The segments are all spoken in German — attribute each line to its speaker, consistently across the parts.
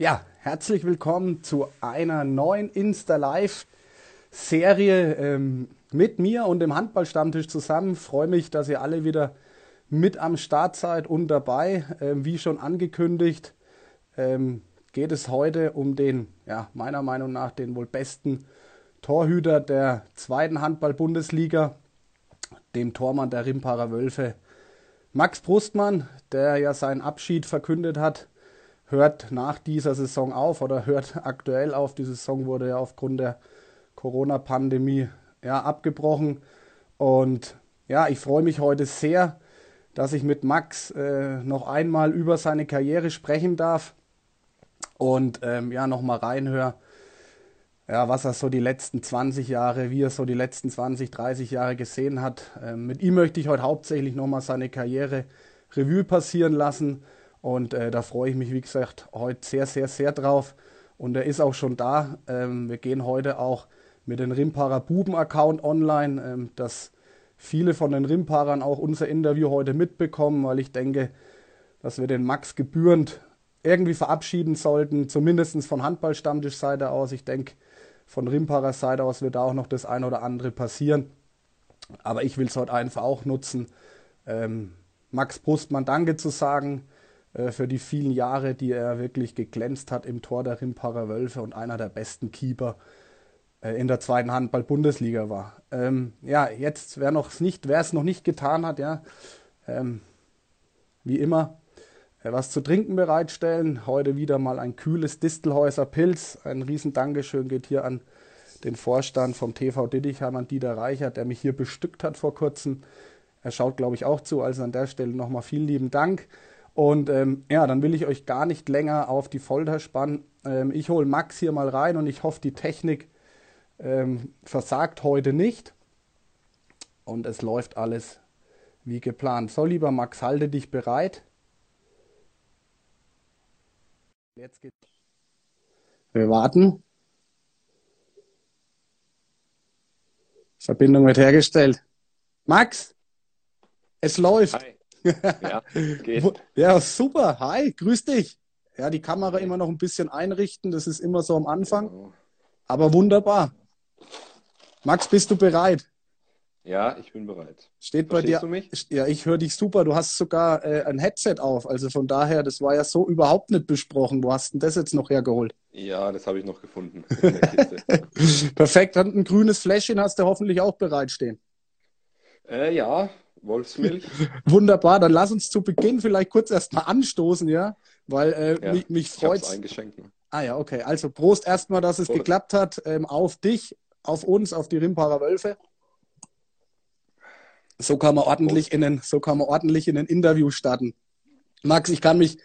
Speaker 1: Ja, herzlich willkommen zu einer neuen Insta Live Serie ähm, mit mir und dem Handballstammtisch zusammen. Freue mich, dass ihr alle wieder mit am Start seid und dabei. Ähm, wie schon angekündigt, ähm, geht es heute um den, ja, meiner Meinung nach den wohl besten Torhüter der zweiten Handball-Bundesliga, dem Tormann der Rimparer Wölfe, Max Brustmann, der ja seinen Abschied verkündet hat hört nach dieser Saison auf oder hört aktuell auf. Die Saison wurde ja aufgrund der Corona-Pandemie ja, abgebrochen. Und ja, ich freue mich heute sehr, dass ich mit Max äh, noch einmal über seine Karriere sprechen darf und ähm, ja, nochmal reinhöre, ja, was er so die letzten 20 Jahre, wie er so die letzten 20, 30 Jahre gesehen hat. Ähm, mit ihm möchte ich heute hauptsächlich nochmal seine Karriere Revue passieren lassen und äh, da freue ich mich, wie gesagt, heute sehr, sehr, sehr drauf. Und er ist auch schon da. Ähm, wir gehen heute auch mit dem Rimparer Buben-Account online, ähm, dass viele von den Rimparern auch unser Interview heute mitbekommen, weil ich denke, dass wir den Max gebührend irgendwie verabschieden sollten, zumindest von Handballstammtischseite aus. Ich denke, von Rimparer Seite aus wird da auch noch das eine oder andere passieren. Aber ich will es heute einfach auch nutzen, ähm, Max Brustmann Danke zu sagen äh, für die vielen Jahre, die er wirklich geglänzt hat im Tor der Rimparer Wölfe und einer der besten Keeper äh, in der zweiten Handball-Bundesliga war. Ähm, ja, jetzt, wer es noch nicht getan hat, ja, ähm, wie immer, äh, was zu trinken bereitstellen. Heute wieder mal ein kühles Distelhäuser Pilz. Ein riesen Dankeschön geht hier an den Vorstand vom TV Dittichheim, an Dieter Reichert, der mich hier bestückt hat vor kurzem. Er schaut, glaube ich, auch zu. Also an der Stelle nochmal vielen lieben Dank. Und ähm, ja, dann will ich euch gar nicht länger auf die Folter spannen. Ähm, ich hole Max hier mal rein und ich hoffe, die Technik ähm, versagt heute nicht. Und es läuft alles wie geplant. So, lieber Max, halte dich bereit. Jetzt geht's. Wir warten. Verbindung wird hergestellt. Max, es läuft. Hi. Ja, geht. ja, super. Hi, grüß dich. Ja, die Kamera immer noch ein bisschen einrichten, das ist immer so am Anfang. Aber wunderbar. Max, bist du bereit?
Speaker 2: Ja, ich bin bereit.
Speaker 1: Steht bei dir. Du mich? Ja, ich höre dich super. Du hast sogar äh, ein Headset auf. Also von daher, das war ja so überhaupt nicht besprochen. Wo hast denn das jetzt noch hergeholt?
Speaker 2: Ja, das habe ich noch gefunden.
Speaker 1: Perfekt. Und ein grünes Fläschchen hast du hoffentlich auch bereitstehen.
Speaker 2: Äh, ja, Wolfsmilch.
Speaker 1: Wunderbar, dann lass uns zu Beginn vielleicht kurz erstmal anstoßen, ja? Weil äh, ja, mich, mich freut es.
Speaker 2: Ne?
Speaker 1: Ah ja, okay. Also Prost erstmal, dass es Prost. geklappt hat. Ähm, auf dich, auf uns, auf die Rimparer Wölfe. So kann man ordentlich in den, so kann man ordentlich in ein Interview starten. Max, ich kann mich,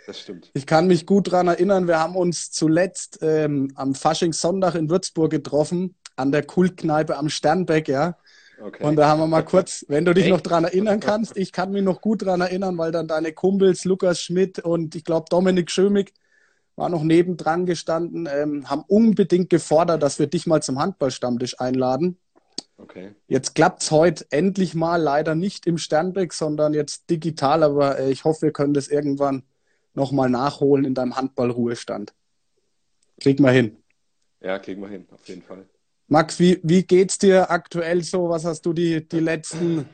Speaker 1: ich kann mich gut daran erinnern, wir haben uns zuletzt ähm, am Faschingssonntag in Würzburg getroffen, an der Kultkneipe am Sternbeck, ja. Okay. Und da haben wir mal kurz, wenn du dich Echt? noch dran erinnern kannst, ich kann mich noch gut dran erinnern, weil dann deine Kumpels Lukas Schmidt und ich glaube Dominik Schömig war noch nebendran gestanden, ähm, haben unbedingt gefordert, dass wir dich mal zum Handballstammtisch einladen. Okay. Jetzt klappt es heute endlich mal, leider nicht im Sternbeck, sondern jetzt digital, aber äh, ich hoffe, wir können das irgendwann nochmal nachholen in deinem Handballruhestand. Krieg mal hin.
Speaker 2: Ja, kriegen wir hin, auf jeden Fall.
Speaker 1: Max, wie, wie geht's dir aktuell so? Was hast du die, die letzten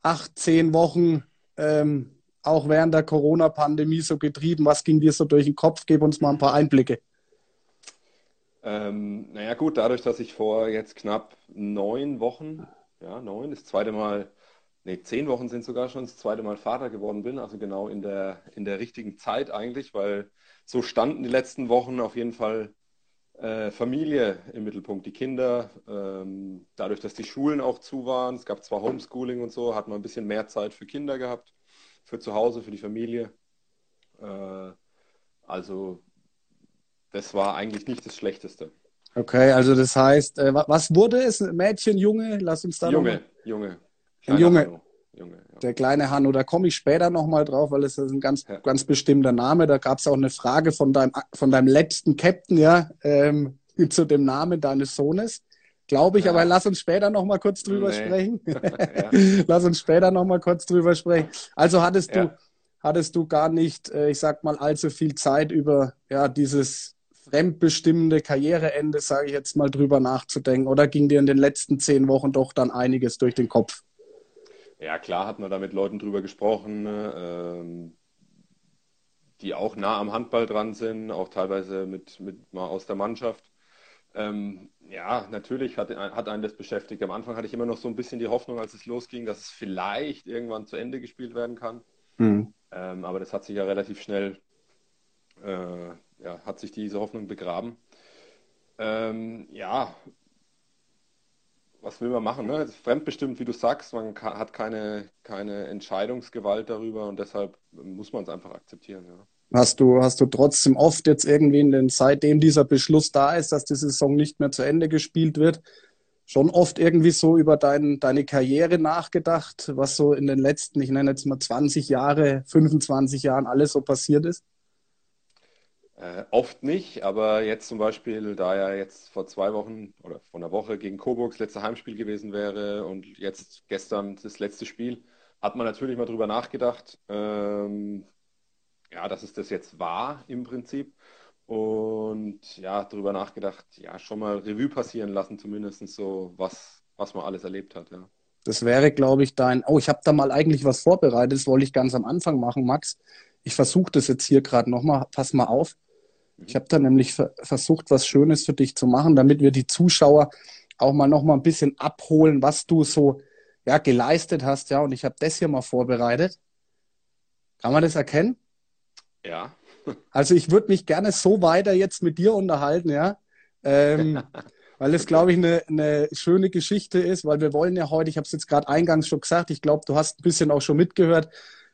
Speaker 1: acht, zehn Wochen ähm, auch während der Corona-Pandemie so getrieben? Was ging dir so durch den Kopf? Gib uns mal ein paar Einblicke.
Speaker 2: Ähm, naja, gut, dadurch, dass ich vor jetzt knapp neun Wochen, ja, neun, das zweite Mal, nee, zehn Wochen sind sogar schon, das zweite Mal Vater geworden bin, also genau in der, in der richtigen Zeit eigentlich, weil so standen die letzten Wochen auf jeden Fall Familie im Mittelpunkt, die Kinder. Ähm, dadurch, dass die Schulen auch zu waren, es gab zwar Homeschooling und so, hat man ein bisschen mehr Zeit für Kinder gehabt, für zu Hause, für die Familie. Äh, also das war eigentlich nicht das Schlechteste.
Speaker 1: Okay, also das heißt, äh, was wurde es? Mädchen, Junge? Lass uns da
Speaker 2: Junge, Junge.
Speaker 1: Ein Junge. Hanno. Junge. Der kleine Hanno, da komme ich später nochmal drauf, weil es ist ein ganz, ja. ganz bestimmter Name. Da gab es auch eine Frage von deinem, von deinem letzten Captain, ja, ähm, zu dem Namen deines Sohnes. Glaube ich, ja. aber lass uns später nochmal kurz drüber nee. sprechen. lass uns später nochmal kurz drüber sprechen. Also hattest du, hattest du gar nicht, äh, ich sag mal, allzu viel Zeit über ja, dieses fremdbestimmende Karriereende, sage ich jetzt mal, drüber nachzudenken? Oder ging dir in den letzten zehn Wochen doch dann einiges durch den Kopf?
Speaker 2: Ja, klar hat man da mit Leuten drüber gesprochen, ne, ähm, die auch nah am Handball dran sind, auch teilweise mit, mit mal aus der Mannschaft. Ähm, ja, natürlich hat, hat einen das beschäftigt. Am Anfang hatte ich immer noch so ein bisschen die Hoffnung, als es losging, dass es vielleicht irgendwann zu Ende gespielt werden kann. Mhm. Ähm, aber das hat sich ja relativ schnell, äh, ja, hat sich diese Hoffnung begraben. Ähm, ja, was will man machen? Ne? fremdbestimmt, wie du sagst, man hat keine, keine Entscheidungsgewalt darüber und deshalb muss man es einfach akzeptieren. Ja.
Speaker 1: Hast du, hast du trotzdem oft jetzt irgendwie in den, seitdem dieser Beschluss da ist, dass die Saison nicht mehr zu Ende gespielt wird, schon oft irgendwie so über dein, deine Karriere nachgedacht, was so in den letzten, ich nenne jetzt mal 20 Jahre, 25 Jahren alles so passiert ist?
Speaker 2: Äh, oft nicht, aber jetzt zum Beispiel, da ja jetzt vor zwei Wochen oder vor einer Woche gegen Coburg das letzte Heimspiel gewesen wäre und jetzt gestern das letzte Spiel, hat man natürlich mal drüber nachgedacht, ähm, ja, dass es das jetzt war im Prinzip. Und ja, darüber nachgedacht, ja, schon mal Revue passieren lassen, zumindest so, was, was man alles erlebt hat, ja.
Speaker 1: Das wäre, glaube ich, dein. Oh, ich habe da mal eigentlich was vorbereitet, das wollte ich ganz am Anfang machen, Max. Ich versuche das jetzt hier gerade nochmal. Pass mal auf. Ich habe da nämlich versucht, was Schönes für dich zu machen, damit wir die Zuschauer auch mal noch mal ein bisschen abholen, was du so ja, geleistet hast. Ja, und ich habe das hier mal vorbereitet. Kann man das erkennen?
Speaker 2: Ja.
Speaker 1: Also ich würde mich gerne so weiter jetzt mit dir unterhalten, ja. Ähm, weil es, glaube ich, eine, eine schöne Geschichte ist, weil wir wollen ja heute, ich habe es jetzt gerade eingangs schon gesagt, ich glaube, du hast ein bisschen auch schon mitgehört,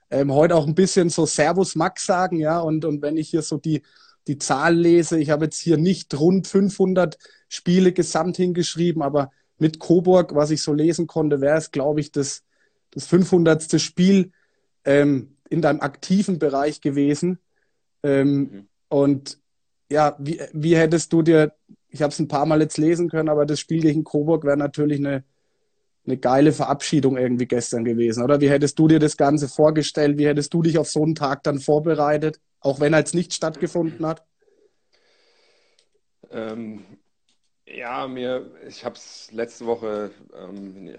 Speaker 1: ähm, heute auch ein bisschen so Servus Max sagen, ja. Und, und wenn ich hier so die, die Zahl lese, ich habe jetzt hier nicht rund 500 Spiele gesamt hingeschrieben, aber mit Coburg, was ich so lesen konnte, wäre es, glaube ich, das, das 500. Spiel ähm, in deinem aktiven Bereich gewesen. Ähm, mhm. Und ja, wie, wie hättest du dir, ich habe es ein paar Mal jetzt lesen können, aber das Spiel gegen Coburg wäre natürlich eine, eine geile Verabschiedung irgendwie gestern gewesen, oder? Wie hättest du dir das Ganze vorgestellt? Wie hättest du dich auf so einen Tag dann vorbereitet? Auch wenn er jetzt nicht stattgefunden hat?
Speaker 2: Ähm, ja, mir, ich habe es letzte Woche ähm,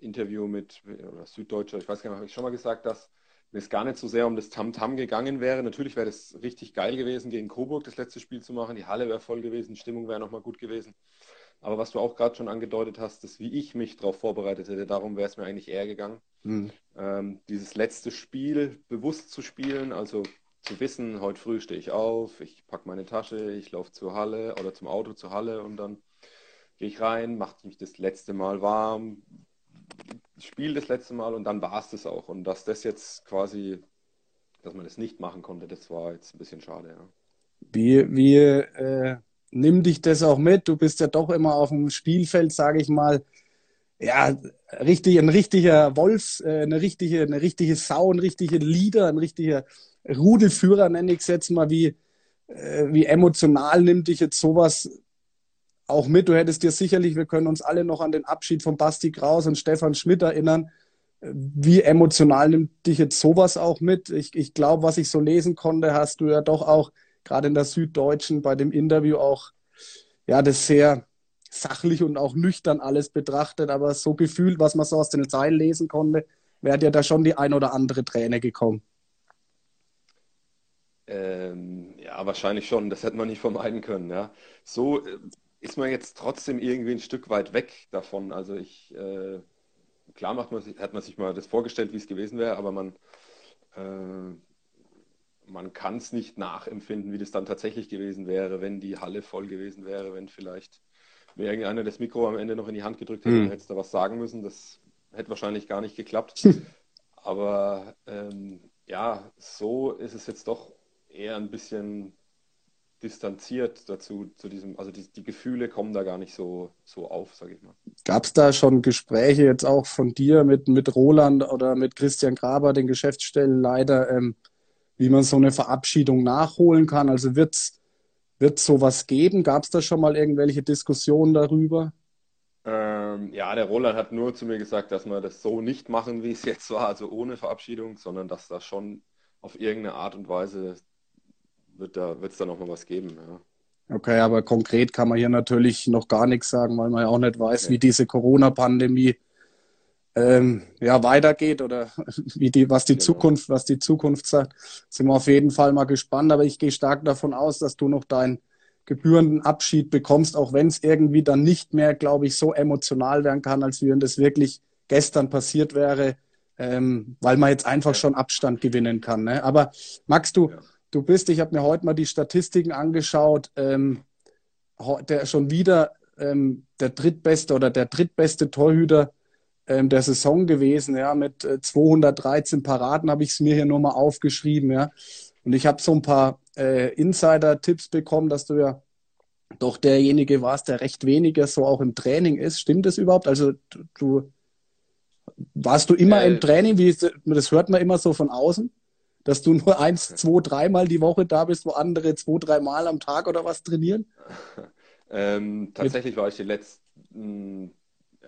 Speaker 2: Interview mit oder Süddeutscher, ich weiß gar nicht, habe ich schon mal gesagt, dass mir es gar nicht so sehr um das Tam-Tam gegangen wäre. Natürlich wäre das richtig geil gewesen, gegen Coburg das letzte Spiel zu machen. Die Halle wäre voll gewesen, Stimmung wäre nochmal gut gewesen. Aber was du auch gerade schon angedeutet hast, dass wie ich mich darauf vorbereitet hätte, darum wäre es mir eigentlich eher gegangen. Mhm. Ähm, dieses letzte Spiel bewusst zu spielen, also zu wissen, heute früh stehe ich auf, ich packe meine Tasche, ich laufe zur Halle oder zum Auto zur Halle und dann gehe ich rein, mache mich das letzte Mal warm, spiele das letzte Mal und dann war es das auch. Und dass das jetzt quasi, dass man das nicht machen konnte, das war jetzt ein bisschen schade, ja.
Speaker 1: Wie, wie äh, nimm dich das auch mit? Du bist ja doch immer auf dem Spielfeld, sage ich mal. Ja, richtig, ein richtiger Wolf, äh, eine richtige, eine richtige Sau, ein richtiger Leader, ein richtiger Rudelführer, nenne ich es jetzt mal, wie, äh, wie emotional nimmt dich jetzt sowas auch mit? Du hättest dir sicherlich, wir können uns alle noch an den Abschied von Basti Kraus und Stefan Schmidt erinnern. Wie emotional nimmt dich jetzt sowas auch mit? Ich, ich glaube, was ich so lesen konnte, hast du ja doch auch gerade in der Süddeutschen bei dem Interview auch ja das sehr sachlich und auch nüchtern alles betrachtet, aber so gefühlt, was man so aus den Zeilen lesen konnte, wäre dir da schon die ein oder andere Träne gekommen.
Speaker 2: Ähm, ja, wahrscheinlich schon. Das hätte man nicht vermeiden können. Ja. So äh, ist man jetzt trotzdem irgendwie ein Stück weit weg davon. Also ich, äh, klar macht man, hat man sich mal das vorgestellt, wie es gewesen wäre, aber man, äh, man kann es nicht nachempfinden, wie das dann tatsächlich gewesen wäre, wenn die Halle voll gewesen wäre, wenn vielleicht mir irgendeiner das Mikro am Ende noch in die Hand gedrückt hätte, hm. dann hätte es da was sagen müssen. Das hätte wahrscheinlich gar nicht geklappt. aber ähm, ja, so ist es jetzt doch eher ein bisschen distanziert dazu, zu diesem, also die, die Gefühle kommen da gar nicht so, so auf, sage ich mal.
Speaker 1: Gab es da schon Gespräche jetzt auch von dir mit, mit Roland oder mit Christian Graber, den Geschäftsstellenleiter, ähm, wie man so eine Verabschiedung nachholen kann? Also wird es sowas geben? Gab es da schon mal irgendwelche Diskussionen darüber?
Speaker 2: Ähm, ja, der Roland hat nur zu mir gesagt, dass wir das so nicht machen, wie es jetzt war, also ohne Verabschiedung, sondern dass da schon auf irgendeine Art und Weise wird da, wird es da nochmal was geben. Ja.
Speaker 1: Okay, aber konkret kann man hier natürlich noch gar nichts sagen, weil man ja auch nicht weiß, okay. wie diese Corona-Pandemie ähm, ja, weitergeht oder wie die, was die genau. Zukunft, was die Zukunft sagt. Sind wir auf jeden Fall mal gespannt, aber ich gehe stark davon aus, dass du noch deinen gebührenden Abschied bekommst, auch wenn es irgendwie dann nicht mehr, glaube ich, so emotional werden kann, als wenn das wirklich gestern passiert wäre, ähm, weil man jetzt einfach schon Abstand gewinnen kann. Ne? Aber Max, du, ja. du bist, ich habe mir heute mal die Statistiken angeschaut, ähm, der schon wieder ähm, der drittbeste oder der drittbeste Torhüter ähm, der Saison gewesen, ja, mit äh, 213 Paraden habe ich es mir hier nur mal aufgeschrieben, ja. Und ich habe so ein paar äh, Insider-Tipps bekommen, dass du ja doch derjenige warst, der recht weniger so auch im Training ist. Stimmt das überhaupt? Also du, warst du immer äh, im Training? Wie das hört man immer so von außen, dass du nur eins, zwei, dreimal die Woche da bist, wo andere zwei, dreimal am Tag oder was trainieren?
Speaker 2: Ähm, tatsächlich war ich die letzten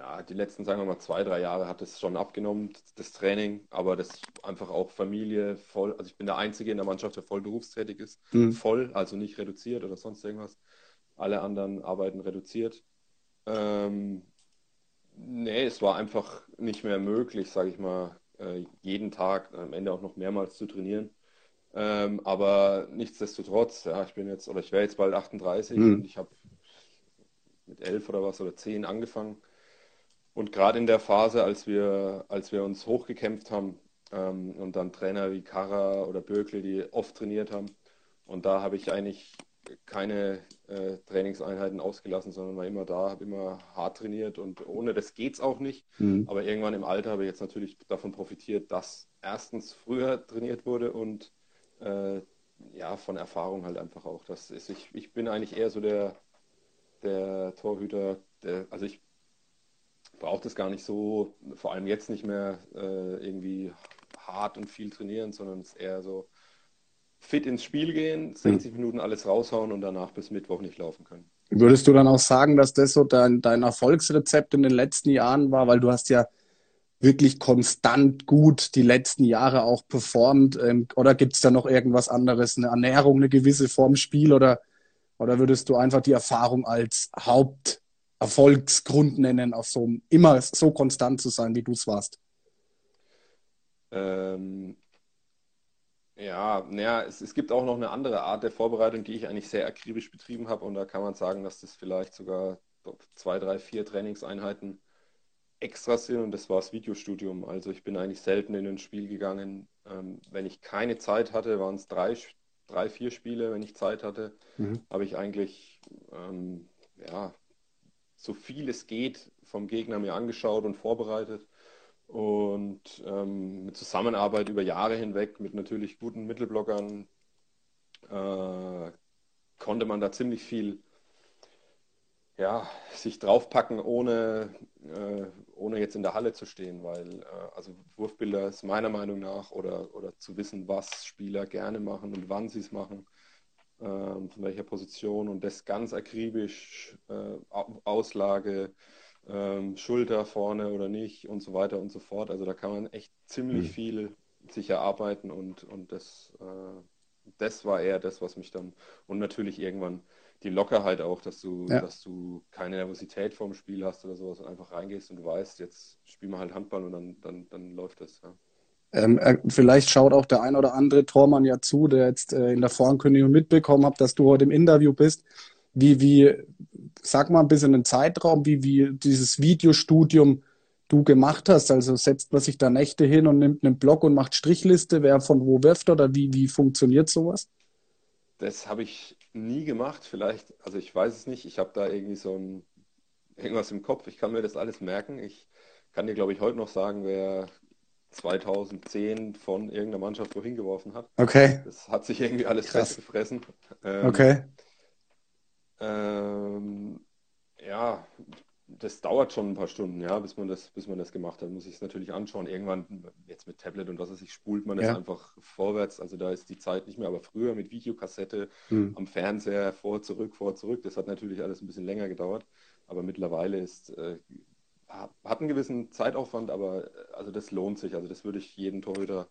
Speaker 2: ja, die letzten, sagen wir mal, zwei, drei Jahre hat es schon abgenommen, das Training, aber das einfach auch Familie voll, also ich bin der Einzige in der Mannschaft, der voll berufstätig ist, mhm. voll, also nicht reduziert oder sonst irgendwas. Alle anderen arbeiten reduziert. Ähm, nee, es war einfach nicht mehr möglich, sage ich mal, äh, jeden Tag, am Ende auch noch mehrmals zu trainieren. Ähm, aber nichtsdestotrotz, ja, ich bin jetzt, oder ich wäre jetzt bald 38 mhm. und ich habe mit elf oder was oder zehn angefangen und gerade in der Phase, als wir, als wir uns hochgekämpft haben ähm, und dann Trainer wie Kara oder Bökle, die oft trainiert haben, und da habe ich eigentlich keine äh, Trainingseinheiten ausgelassen, sondern war immer da, habe immer hart trainiert und ohne das geht es auch nicht. Mhm. Aber irgendwann im Alter habe ich jetzt natürlich davon profitiert, dass erstens früher trainiert wurde und äh, ja, von Erfahrung halt einfach auch. Das ist, ich, ich bin eigentlich eher so der, der Torhüter, der, also ich braucht es gar nicht so, vor allem jetzt nicht mehr äh, irgendwie hart und viel trainieren, sondern es ist eher so fit ins Spiel gehen, 60 mhm. Minuten alles raushauen und danach bis Mittwoch nicht laufen können.
Speaker 1: Würdest du dann auch sagen, dass das so dein, dein Erfolgsrezept in den letzten Jahren war, weil du hast ja wirklich konstant gut die letzten Jahre auch performt? Ähm, oder gibt es da noch irgendwas anderes, eine Ernährung, eine gewisse Form Spiel oder, oder würdest du einfach die Erfahrung als Haupt Erfolgsgrund nennen, auf so immer so konstant zu sein, wie du es warst?
Speaker 2: Ähm, ja, naja, es, es gibt auch noch eine andere Art der Vorbereitung, die ich eigentlich sehr akribisch betrieben habe. Und da kann man sagen, dass das vielleicht sogar zwei, drei, vier Trainingseinheiten extra sind. Und das war das Videostudium. Also ich bin eigentlich selten in ein Spiel gegangen. Ähm, wenn ich keine Zeit hatte, waren es drei, drei, vier Spiele. Wenn ich Zeit hatte, mhm. habe ich eigentlich ähm, ja, so viel es geht vom Gegner mir angeschaut und vorbereitet. Und ähm, mit Zusammenarbeit über Jahre hinweg mit natürlich guten Mittelblockern äh, konnte man da ziemlich viel ja, sich draufpacken, ohne, äh, ohne jetzt in der Halle zu stehen, weil äh, also Wurfbilder ist meiner Meinung nach oder, oder zu wissen, was Spieler gerne machen und wann sie es machen, von welcher Position und das ganz akribisch, äh, Auslage, ähm, Schulter vorne oder nicht und so weiter und so fort. Also da kann man echt ziemlich mhm. viel sich erarbeiten und, und das, äh, das war eher das, was mich dann und natürlich irgendwann die Lockerheit auch, dass du, ja. dass du keine Nervosität vorm Spiel hast oder sowas und einfach reingehst und du weißt, jetzt spielen wir halt Handball und dann, dann, dann läuft das. Ja.
Speaker 1: Ähm, äh, vielleicht schaut auch der ein oder andere Tormann ja zu, der jetzt äh, in der Vorankündigung mitbekommen hat, dass du heute im Interview bist. Wie, wie, sag mal ein bisschen einen Zeitraum, wie, wie dieses Videostudium du gemacht hast. Also setzt man sich da Nächte hin und nimmt einen Blog und macht Strichliste, wer von wo wirft oder wie, wie funktioniert sowas?
Speaker 2: Das habe ich nie gemacht. Vielleicht, also ich weiß es nicht. Ich habe da irgendwie so ein, irgendwas im Kopf. Ich kann mir das alles merken. Ich kann dir, glaube ich, heute noch sagen, wer 2010 von irgendeiner Mannschaft wohin geworfen hat.
Speaker 1: Okay.
Speaker 2: Das hat sich irgendwie alles Krass. festgefressen.
Speaker 1: Ähm, okay.
Speaker 2: Ähm, ja, das dauert schon ein paar Stunden, ja, bis man das, bis man das gemacht hat. Muss ich es natürlich anschauen. Irgendwann, jetzt mit Tablet und was weiß ich, spult man das ja. einfach vorwärts. Also da ist die Zeit nicht mehr, aber früher mit Videokassette hm. am Fernseher vor, zurück, vor, zurück. Das hat natürlich alles ein bisschen länger gedauert. Aber mittlerweile ist äh, hat einen gewissen Zeitaufwand, aber äh, also das lohnt sich. Also das würde ich jedem Torhüter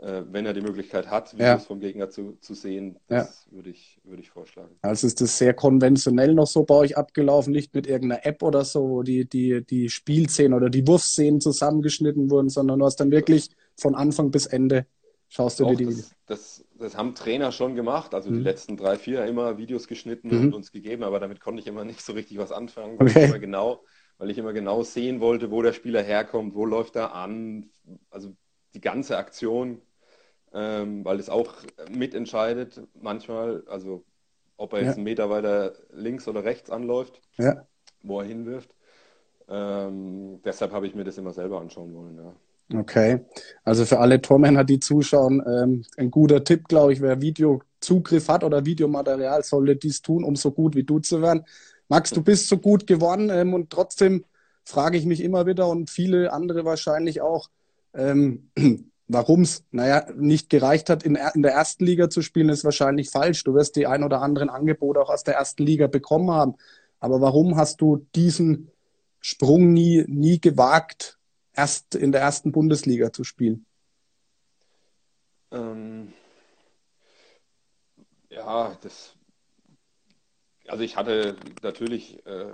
Speaker 2: äh, wenn er die Möglichkeit hat, Videos ja. vom Gegner zu, zu sehen. Das ja. würde ich, würde ich vorschlagen.
Speaker 1: Also ist das sehr konventionell noch so bei euch abgelaufen, nicht mit irgendeiner App oder so, wo die, die, die Spielszenen oder die Wurfszenen zusammengeschnitten wurden, sondern du hast dann wirklich von Anfang bis Ende schaust du Auch dir die
Speaker 2: das,
Speaker 1: Videos.
Speaker 2: Das, das haben Trainer schon gemacht, also mhm. die letzten drei, vier immer Videos geschnitten mhm. und uns gegeben, aber damit konnte ich immer nicht so richtig was anfangen, weil okay. ich immer genau weil ich immer genau sehen wollte, wo der Spieler herkommt, wo läuft er an, also die ganze Aktion ähm, weil es auch mitentscheidet manchmal, also ob er jetzt ja. einen Meter weiter links oder rechts anläuft, ja. wo er hinwirft. Ähm, deshalb habe ich mir das immer selber anschauen wollen. Ja.
Speaker 1: Okay, also für alle Tormänner, die zuschauen, ähm, ein guter Tipp, glaube ich, wer Videozugriff hat oder Videomaterial, sollte dies tun, um so gut wie du zu werden. Max, du bist so gut geworden ähm, und trotzdem frage ich mich immer wieder und viele andere wahrscheinlich auch, ähm, Warum es, naja, nicht gereicht hat, in, in, der ersten Liga zu spielen, ist wahrscheinlich falsch. Du wirst die ein oder anderen Angebote auch aus der ersten Liga bekommen haben. Aber warum hast du diesen Sprung nie, nie gewagt, erst in der ersten Bundesliga zu spielen?
Speaker 2: Ähm, ja, das. Also ich hatte natürlich äh,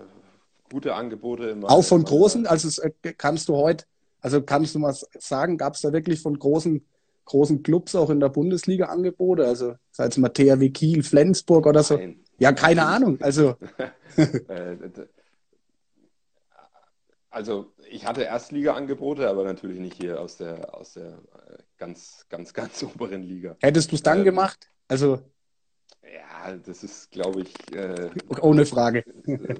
Speaker 2: gute Angebote.
Speaker 1: Auch von großen? Also äh, kannst du heute also kannst du mal sagen, gab es da wirklich von großen, großen Clubs auch in der Bundesliga Angebote? Also sei es mal THW Kiel, Flensburg oder so? Nein. Ja, keine Nein. Ahnung. Also.
Speaker 2: Äh, also ich hatte Erstliga-Angebote, aber natürlich nicht hier aus der, aus der äh, ganz, ganz, ganz oberen Liga.
Speaker 1: Hättest du es dann ähm, gemacht? Also.
Speaker 2: Ja, das ist, glaube ich. Äh,
Speaker 1: Ohne Frage.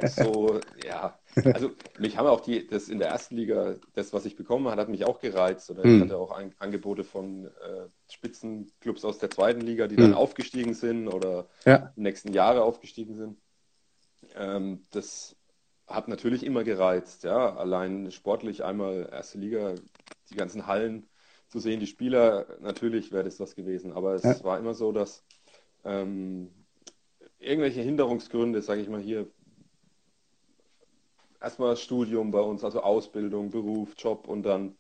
Speaker 2: So, ja. Also, mich haben auch die, das in der ersten Liga, das, was ich bekommen habe, hat mich auch gereizt. Oder hm. ich hatte auch ein, Angebote von äh, Spitzenclubs aus der zweiten Liga, die hm. dann aufgestiegen sind oder ja. den nächsten Jahre aufgestiegen sind. Ähm, das hat natürlich immer gereizt, ja. Allein sportlich einmal erste Liga, die ganzen Hallen zu sehen, die Spieler, natürlich wäre das was gewesen. Aber es ja. war immer so, dass ähm, irgendwelche Hinderungsgründe, sage ich mal hier, erstmal Studium bei uns, also Ausbildung, Beruf, Job und dann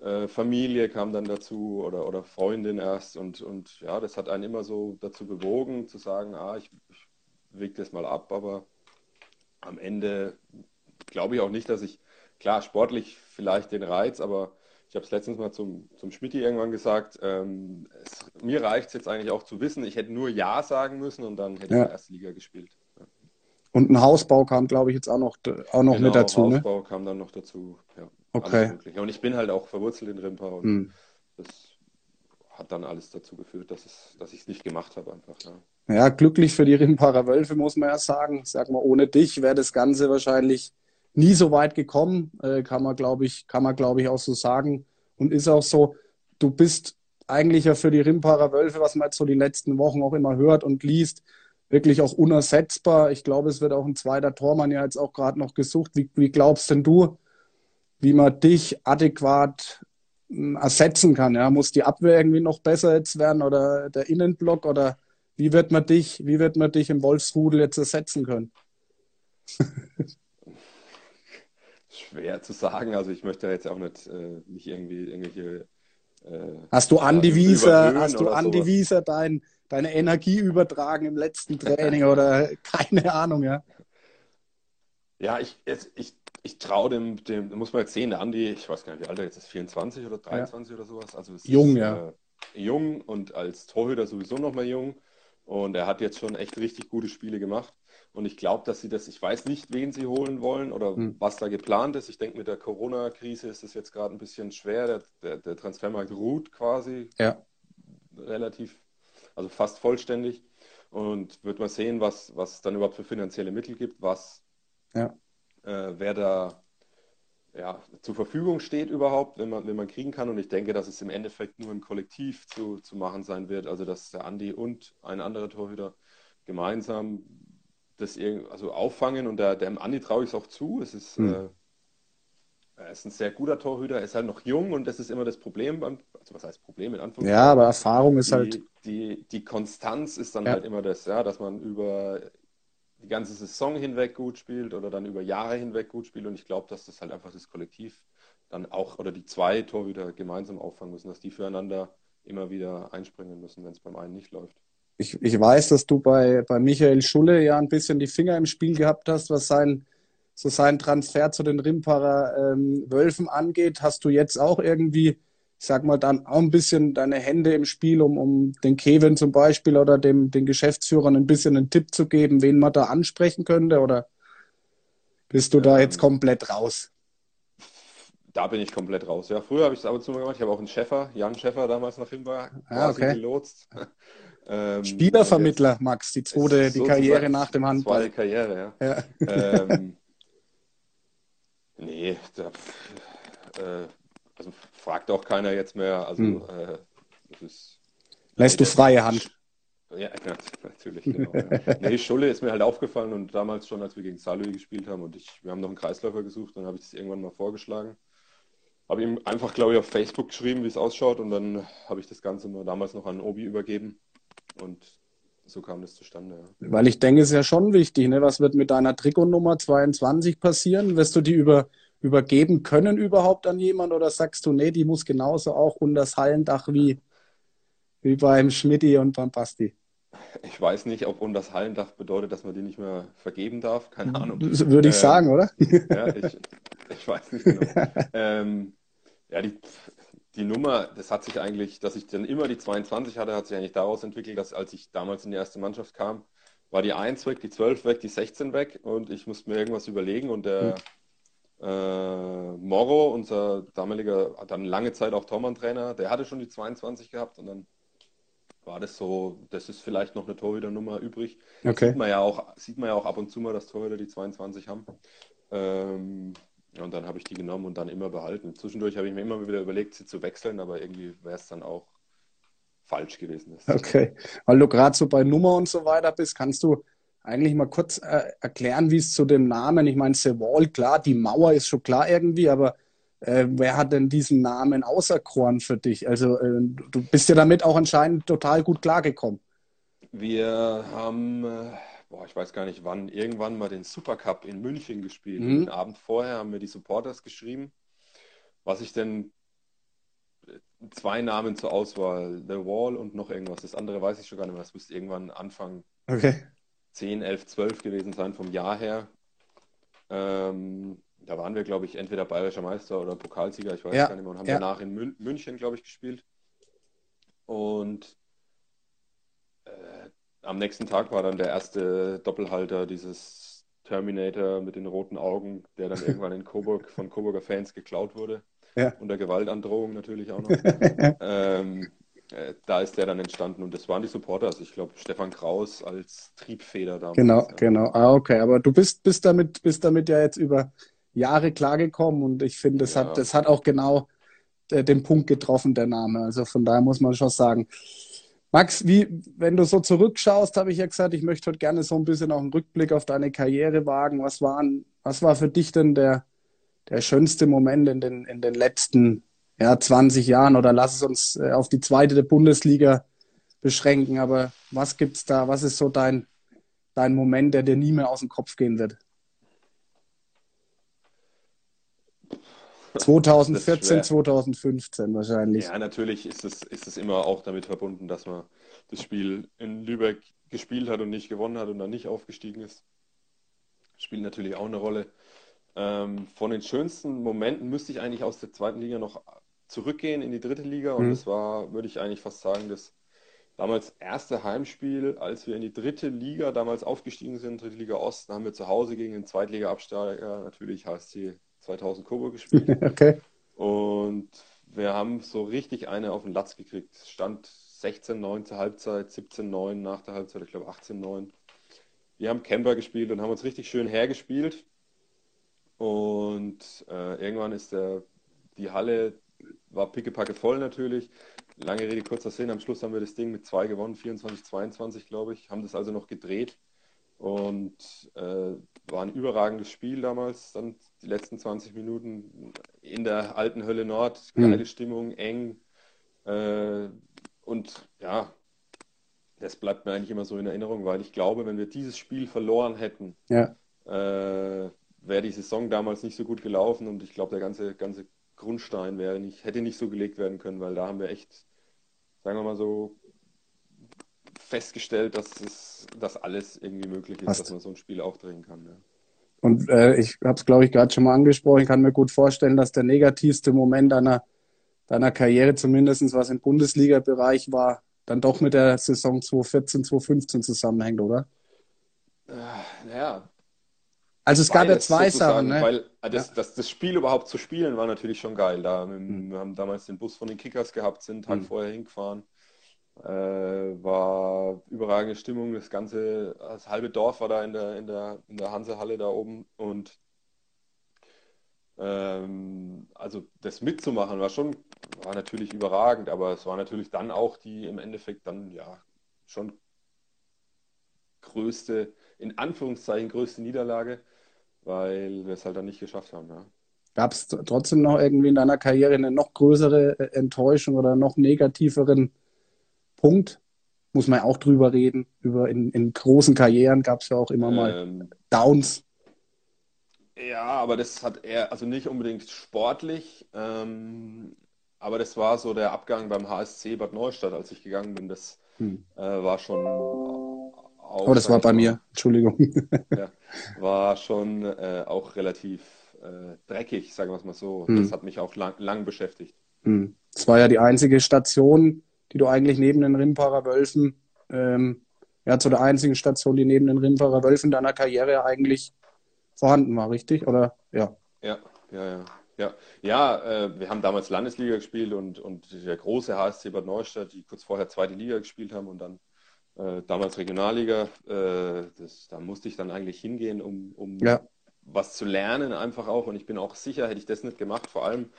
Speaker 2: äh, Familie kam dann dazu oder, oder Freundin erst und, und ja, das hat einen immer so dazu bewogen zu sagen, ah, ich, ich wege das mal ab, aber am Ende glaube ich auch nicht, dass ich, klar, sportlich vielleicht den Reiz, aber ich habe es letztens mal zum, zum Schmidt irgendwann gesagt, ähm, es, mir reicht es jetzt eigentlich auch zu wissen, ich hätte nur Ja sagen müssen und dann hätte ja. ich in der ersten Liga gespielt. Ja.
Speaker 1: Und ein Hausbau kam, glaube ich, jetzt auch noch, auch noch genau, mit dazu.
Speaker 2: Ne? Hausbau ne? kam dann noch dazu. Ja,
Speaker 1: okay.
Speaker 2: Und ich bin halt auch verwurzelt in Rimpa und hm. das hat dann alles dazu geführt, dass, es, dass ich es nicht gemacht habe einfach.
Speaker 1: Ja. ja, glücklich für die Rimparer Wölfe, muss man ja sagen. Sag mal, ohne dich wäre das Ganze wahrscheinlich nie so weit gekommen, äh, kann man, glaube ich, kann man, glaube ich, auch so sagen. Und ist auch so, du bist eigentlich ja für die Rimparer Wölfe, was man jetzt so die letzten Wochen auch immer hört und liest, wirklich auch unersetzbar. Ich glaube, es wird auch ein zweiter Tormann ja jetzt auch gerade noch gesucht. Wie, wie glaubst denn du, wie man dich adäquat hm, ersetzen kann? Ja? Muss die Abwehr irgendwie noch besser jetzt werden oder der Innenblock oder wie wird man dich, wie wird man dich im Wolfsrudel jetzt ersetzen können?
Speaker 2: schwer zu sagen. Also ich möchte jetzt auch nicht, äh, nicht irgendwie irgendwelche.
Speaker 1: Äh, hast du Andi Wieser, hast du Andi Wieser dein, deine Energie übertragen im letzten Training oder keine Ahnung, ja?
Speaker 2: Ja, ich, jetzt, ich, ich traue dem, dem, muss man jetzt sehen, der Andi, ich weiß gar nicht, wie alt er jetzt ist, 24 oder 23 ja. oder sowas. Also
Speaker 1: jung,
Speaker 2: ist,
Speaker 1: ja.
Speaker 2: Äh, jung und als Torhüter sowieso noch mal jung. Und er hat jetzt schon echt richtig gute Spiele gemacht. Und ich glaube, dass sie das, ich weiß nicht, wen sie holen wollen oder hm. was da geplant ist. Ich denke, mit der Corona-Krise ist es jetzt gerade ein bisschen schwer. Der, der, der, Transfermarkt ruht quasi
Speaker 1: ja.
Speaker 2: relativ, also fast vollständig. Und wird mal sehen, was, was es dann überhaupt für finanzielle Mittel gibt, was ja. äh, wer da ja, zur Verfügung steht überhaupt, wenn man, wenn man kriegen kann. Und ich denke, dass es im Endeffekt nur ein Kollektiv zu, zu machen sein wird. Also dass der Andi und ein anderer Torhüter gemeinsam das also auffangen und der, dem Andi traue ich es auch zu. Es ist, mhm. äh, er ist ein sehr guter Torhüter, er ist halt noch jung und das ist immer das Problem beim, also was heißt Problem in Anführungszeichen?
Speaker 1: Ja, aber Erfahrung ist
Speaker 2: die,
Speaker 1: halt.
Speaker 2: Die, die Konstanz ist dann ja. halt immer das, ja, dass man über die ganze Saison hinweg gut spielt oder dann über Jahre hinweg gut spielt und ich glaube, dass das halt einfach das Kollektiv dann auch oder die zwei Torhüter gemeinsam auffangen müssen, dass die füreinander immer wieder einspringen müssen, wenn es beim einen nicht läuft.
Speaker 1: Ich, ich weiß, dass du bei, bei Michael Schulle ja ein bisschen die Finger im Spiel gehabt hast, was sein, so seinen Transfer zu den Rimparer ähm, Wölfen angeht. Hast du jetzt auch irgendwie ich sag mal, dann auch ein bisschen deine Hände im Spiel, um, um den Kevin zum Beispiel oder dem, den Geschäftsführern ein bisschen einen Tipp zu geben, wen man da ansprechen könnte? Oder bist du da jetzt ähm, komplett raus?
Speaker 2: Da bin ich komplett raus. Ja, früher habe ich es ab und zu mal gemacht. Ich habe auch einen Schäfer, Jan Schäfer, damals hin war,
Speaker 1: ah, okay. gelotst. Ähm, Spielervermittler, Max, die zweite, die Karriere nach dem Handball.
Speaker 2: Zweite Karriere, ja. ja. ähm, nee, da, äh, also fragt auch keiner jetzt mehr. Also hm. äh,
Speaker 1: das ist. Lässt du freie Hand.
Speaker 2: Ja, natürlich. Genau, ja. nee, Schulle ist mir halt aufgefallen und damals schon, als wir gegen Salui gespielt haben und ich, wir haben noch einen Kreisläufer gesucht, dann habe ich das irgendwann mal vorgeschlagen. Habe ihm einfach, glaube ich, auf Facebook geschrieben, wie es ausschaut und dann habe ich das Ganze mal damals noch an Obi übergeben und so kam das zustande.
Speaker 1: Ja. Weil ich denke, es ist ja schon wichtig, ne? was wird mit deiner Trikotnummer 22 passieren? Wirst du die über übergeben können überhaupt an jemand oder sagst du, nee, die muss genauso auch unter das Hallendach wie, wie beim Schmidti und beim Basti?
Speaker 2: Ich weiß nicht, ob unter das Hallendach bedeutet, dass man die nicht mehr vergeben darf. Keine Ahnung.
Speaker 1: Würde ich ähm, sagen, oder?
Speaker 2: Ja, ich, ich weiß nicht genau. ähm, ja, die, die Nummer, das hat sich eigentlich, dass ich dann immer die 22 hatte, hat sich eigentlich daraus entwickelt, dass als ich damals in die erste Mannschaft kam, war die 1 weg, die 12 weg, die 16 weg und ich musste mir irgendwas überlegen und der, hm äh, Morro, unser damaliger, dann lange Zeit auch Tormann-Trainer, der hatte schon die 22 gehabt und dann war das so, das ist vielleicht noch eine Torhüter-Nummer übrig.
Speaker 1: Okay.
Speaker 2: Sieht man ja auch, sieht man ja auch ab und zu mal, dass Torhüter die 22 haben. Ähm, und dann habe ich die genommen und dann immer behalten. Zwischendurch habe ich mir immer wieder überlegt, sie zu wechseln, aber irgendwie wäre es dann auch falsch gewesen.
Speaker 1: Okay, weil du gerade so bei Nummer und so weiter bist, kannst du eigentlich mal kurz äh, erklären, wie es zu dem Namen, ich meine, The Wall, klar, die Mauer ist schon klar irgendwie, aber äh, wer hat denn diesen Namen auserkoren für dich? Also äh, du bist ja damit auch anscheinend total gut klargekommen.
Speaker 2: Wir haben, äh, boah, ich weiß gar nicht wann, irgendwann mal den Supercup in München gespielt. Mhm. Den Abend vorher haben wir die Supporters geschrieben, was ich denn zwei Namen zur Auswahl, The Wall und noch irgendwas. Das andere weiß ich schon gar nicht mehr. Das müsste irgendwann Anfang
Speaker 1: okay.
Speaker 2: 10, 11, 12 gewesen sein vom Jahr her. Ähm, da waren wir, glaube ich, entweder bayerischer Meister oder Pokalsieger, ich weiß ja, gar nicht mehr, und haben ja. danach in Mün München, glaube ich, gespielt. Und äh, am nächsten Tag war dann der erste Doppelhalter dieses Terminator mit den roten Augen, der dann irgendwann in Coburg von Coburger Fans geklaut wurde.
Speaker 1: Ja.
Speaker 2: Unter Gewaltandrohung natürlich auch noch. ähm, äh, da ist der dann entstanden und das waren die Supporters. Ich glaube, Stefan Kraus als Triebfeder damals.
Speaker 1: Genau, ja. genau. Ah, okay. Aber du bist, bist, damit, bist damit ja jetzt über Jahre klargekommen und ich finde, das, ja. hat, das hat auch genau äh, den Punkt getroffen, der Name. Also von daher muss man schon sagen. Max, wie, wenn du so zurückschaust, habe ich ja gesagt, ich möchte heute gerne so ein bisschen auch einen Rückblick auf deine Karriere wagen. Was, waren, was war für dich denn der, der schönste Moment in den, in den letzten ja, 20 Jahren oder lass es uns äh, auf die zweite der Bundesliga beschränken. Aber was gibt's da? Was ist so dein, dein Moment, der dir nie mehr aus dem Kopf gehen wird? 2014, 2015 wahrscheinlich.
Speaker 2: Ja, natürlich ist es, ist es immer auch damit verbunden, dass man das Spiel in Lübeck gespielt hat und nicht gewonnen hat und dann nicht aufgestiegen ist. Spielt natürlich auch eine Rolle. Ähm, von den schönsten Momenten müsste ich eigentlich aus der zweiten Liga noch zurückgehen in die dritte Liga und mhm. das war, würde ich eigentlich fast sagen, das damals erste Heimspiel, als wir in die dritte Liga damals aufgestiegen sind, dritte Liga Ost, haben wir zu Hause gegen den Zweitliga-Absteiger, natürlich HSC 2000 Coburg gespielt.
Speaker 1: okay.
Speaker 2: Und wir haben so richtig eine auf den Latz gekriegt. Stand 16-9 zur Halbzeit, 17-9 nach der Halbzeit, ich glaube 18-9. Wir haben Camper gespielt und haben uns richtig schön hergespielt. Und äh, irgendwann ist der, die Halle war pickepacke voll natürlich. Lange Rede, kurzer Sinn. Am Schluss haben wir das Ding mit zwei gewonnen, 24, 22, glaube ich. Haben das also noch gedreht und äh, war ein überragendes Spiel damals. Dann die letzten 20 Minuten in der alten Hölle Nord. Geile mhm. Stimmung, eng. Äh, und ja, das bleibt mir eigentlich immer so in Erinnerung, weil ich glaube, wenn wir dieses Spiel verloren hätten,
Speaker 1: ja.
Speaker 2: äh, wäre die Saison damals nicht so gut gelaufen und ich glaube, der ganze, ganze Grundstein wäre nicht, hätte nicht so gelegt werden können, weil da haben wir echt sagen wir mal so, festgestellt, dass es, dass alles irgendwie möglich ist, Passt. dass man so ein Spiel auch drehen kann. Ja.
Speaker 1: Und äh, ich habe es, glaube ich, gerade schon mal angesprochen. Ich kann mir gut vorstellen, dass der negativste Moment deiner, deiner Karriere, zumindest was im Bundesliga-Bereich war, dann doch mit der Saison 2014, 2015 zusammenhängt, oder?
Speaker 2: Äh, naja.
Speaker 1: Also es gab ja zwei Sachen,
Speaker 2: ne? Weil äh, das, ja. das, das, Spiel überhaupt zu spielen war natürlich schon geil. Da, mhm. Wir haben damals den Bus von den Kickers gehabt, sind einen Tag mhm. vorher hingefahren. Äh, war überragende Stimmung. Das ganze, das halbe Dorf war da in der, in der, in der Hansehalle da oben und ähm, also das mitzumachen war schon, war natürlich überragend, aber es war natürlich dann auch die im Endeffekt dann ja schon größte, in Anführungszeichen größte Niederlage, weil wir es halt dann nicht geschafft haben. Ja.
Speaker 1: Gab es trotzdem noch irgendwie in deiner Karriere eine noch größere äh, Enttäuschung oder noch negativeren Punkt? Muss man auch drüber reden. Über in, in großen Karrieren gab es ja auch immer mal ähm, Downs.
Speaker 2: Ja, aber das hat er, also nicht unbedingt sportlich, ähm, aber das war so der Abgang beim HSC Bad Neustadt, als ich gegangen bin. Das hm. äh, war schon
Speaker 1: auch. Oh, das war bei mir, Entschuldigung.
Speaker 2: ja, war schon äh, auch relativ äh, dreckig, sagen wir es mal so. Hm. Das hat mich auch lang, lang beschäftigt.
Speaker 1: Hm. Das war ja die einzige Station, die du eigentlich neben den Rimparer Wölfen, ähm, ja, zu der einzigen Station, die neben den Rimparer Wölfen deiner Karriere eigentlich vorhanden war, richtig? Oder ja?
Speaker 2: Ja, ja, ja. Ja, ja äh, wir haben damals Landesliga gespielt und, und der große HSC Bad Neustadt, die kurz vorher zweite Liga gespielt haben und dann äh, damals Regionalliga. Äh, das, da musste ich dann eigentlich hingehen, um, um ja. was zu lernen, einfach auch. Und ich bin auch sicher, hätte ich das nicht gemacht, vor allem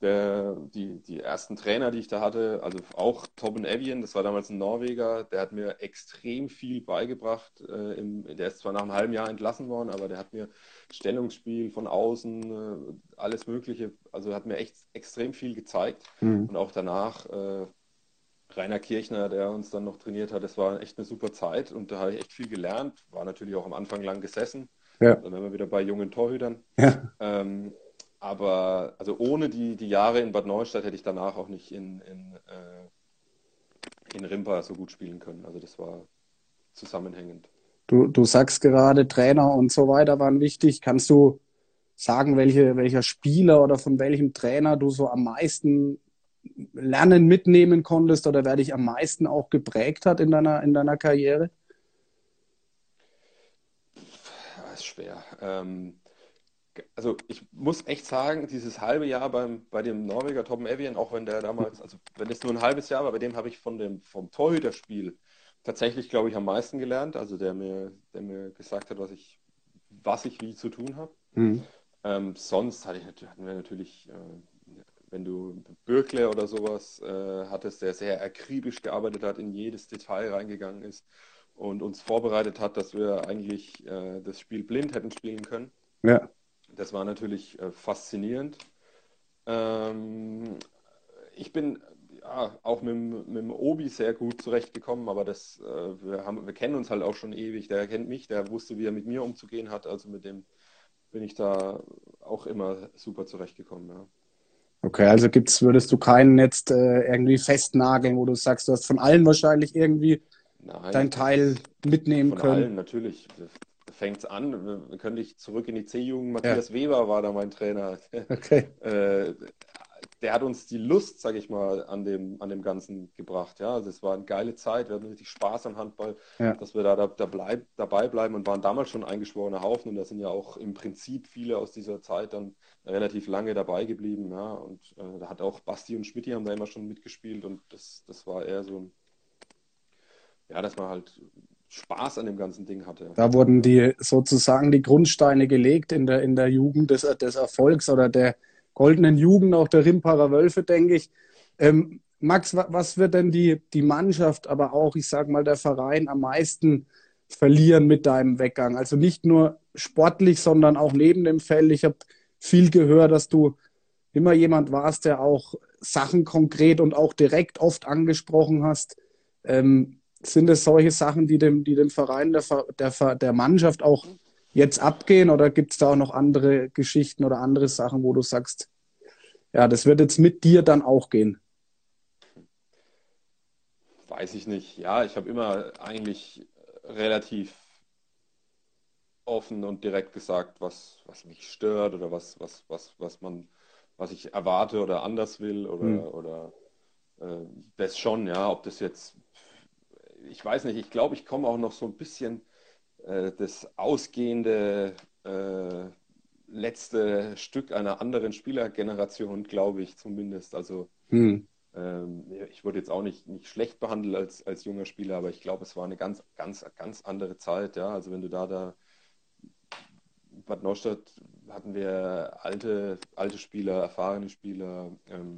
Speaker 2: der, die, die ersten Trainer, die ich da hatte, also auch Tobin Evian, das war damals ein Norweger, der hat mir extrem viel beigebracht. Äh, im, der ist zwar nach einem halben Jahr entlassen worden, aber der hat mir Stellungsspiel von außen, äh, alles Mögliche, also hat mir echt extrem viel gezeigt. Mhm. Und auch danach äh, Rainer Kirchner, der uns dann noch trainiert hat, das war echt eine super Zeit und da habe ich echt viel gelernt. War natürlich auch am Anfang lang gesessen. Ja. Dann sind wir wieder bei jungen Torhütern. Ja. Ähm, aber also ohne die, die Jahre in Bad Neustadt hätte ich danach auch nicht in, in, äh, in Rimpa so gut spielen können. Also das war zusammenhängend.
Speaker 1: Du, du sagst gerade, Trainer und so weiter waren wichtig. Kannst du sagen, welche, welcher Spieler oder von welchem Trainer du so am meisten lernen mitnehmen konntest oder wer dich am meisten auch geprägt hat in deiner, in deiner Karriere?
Speaker 2: Das ist schwer. Ähm, also ich muss echt sagen, dieses halbe Jahr beim, bei dem Norweger Tom Evian, auch wenn der damals, also wenn es nur ein halbes Jahr war, bei dem habe ich von dem, vom Torhüterspiel tatsächlich, glaube ich, am meisten gelernt. Also der mir, der mir gesagt hat, was ich, was ich wie zu tun habe. Mhm. Ähm, sonst hatte ich, hatten wir natürlich, äh, wenn du Birkle oder sowas äh, hattest, der sehr akribisch gearbeitet hat, in jedes Detail reingegangen ist und uns vorbereitet hat, dass wir eigentlich äh, das Spiel blind hätten spielen können. Ja. Das war natürlich äh, faszinierend. Ähm, ich bin ja, auch mit, mit dem Obi sehr gut zurechtgekommen, aber das, äh, wir, haben, wir kennen uns halt auch schon ewig. Der kennt mich, der wusste, wie er mit mir umzugehen hat. Also mit dem bin ich da auch immer super zurechtgekommen. Ja.
Speaker 1: Okay, also gibt's, würdest du keinen jetzt äh, irgendwie festnageln, wo du sagst, du hast von allen wahrscheinlich irgendwie Nein, dein Teil mitnehmen von können? Von allen,
Speaker 2: natürlich fängt es an. Wir können dich zurück in die C-Jugend. Matthias ja. Weber war da mein Trainer. Okay. äh, der hat uns die Lust, sage ich mal, an dem, an dem Ganzen gebracht. Ja, also es war eine geile Zeit. Wir hatten richtig Spaß am Handball, ja. dass wir da, da, da bleib, dabei bleiben und waren damals schon eingeschworener Haufen. Und da sind ja auch im Prinzip viele aus dieser Zeit dann relativ lange dabei geblieben. Ja, und äh, da hat auch Basti und Schmidt haben da immer schon mitgespielt und das, das war eher so ein, ja, dass man halt Spaß an dem ganzen Ding hatte.
Speaker 1: Da wurden die sozusagen die Grundsteine gelegt in der, in der Jugend des, des Erfolgs oder der goldenen Jugend auch der Rimparer Wölfe, denke ich. Ähm, Max, was wird denn die, die Mannschaft, aber auch, ich sage mal, der Verein am meisten verlieren mit deinem Weggang? Also nicht nur sportlich, sondern auch neben dem Feld. Ich habe viel gehört, dass du immer jemand warst, der auch Sachen konkret und auch direkt oft angesprochen hast. Ähm, sind es solche Sachen, die dem, die dem Verein, der, der, der Mannschaft auch jetzt abgehen oder gibt es da auch noch andere Geschichten oder andere Sachen, wo du sagst, ja, das wird jetzt mit dir dann auch gehen?
Speaker 2: weiß ich nicht. Ja, ich habe immer eigentlich relativ offen und direkt gesagt, was, was mich stört oder was, was, was, was man, was ich erwarte oder anders will oder, mhm. oder äh, das schon, ja, ob das jetzt, ich weiß nicht, ich glaube, ich komme auch noch so ein bisschen äh, das ausgehende äh, letzte Stück einer anderen Spielergeneration, glaube ich zumindest. Also mhm. ähm, ich wurde jetzt auch nicht, nicht schlecht behandelt als, als junger Spieler, aber ich glaube, es war eine ganz, ganz, ganz andere Zeit, ja. Also wenn du da da Bad Neustadt hatten wir alte, alte Spieler, erfahrene Spieler, ähm,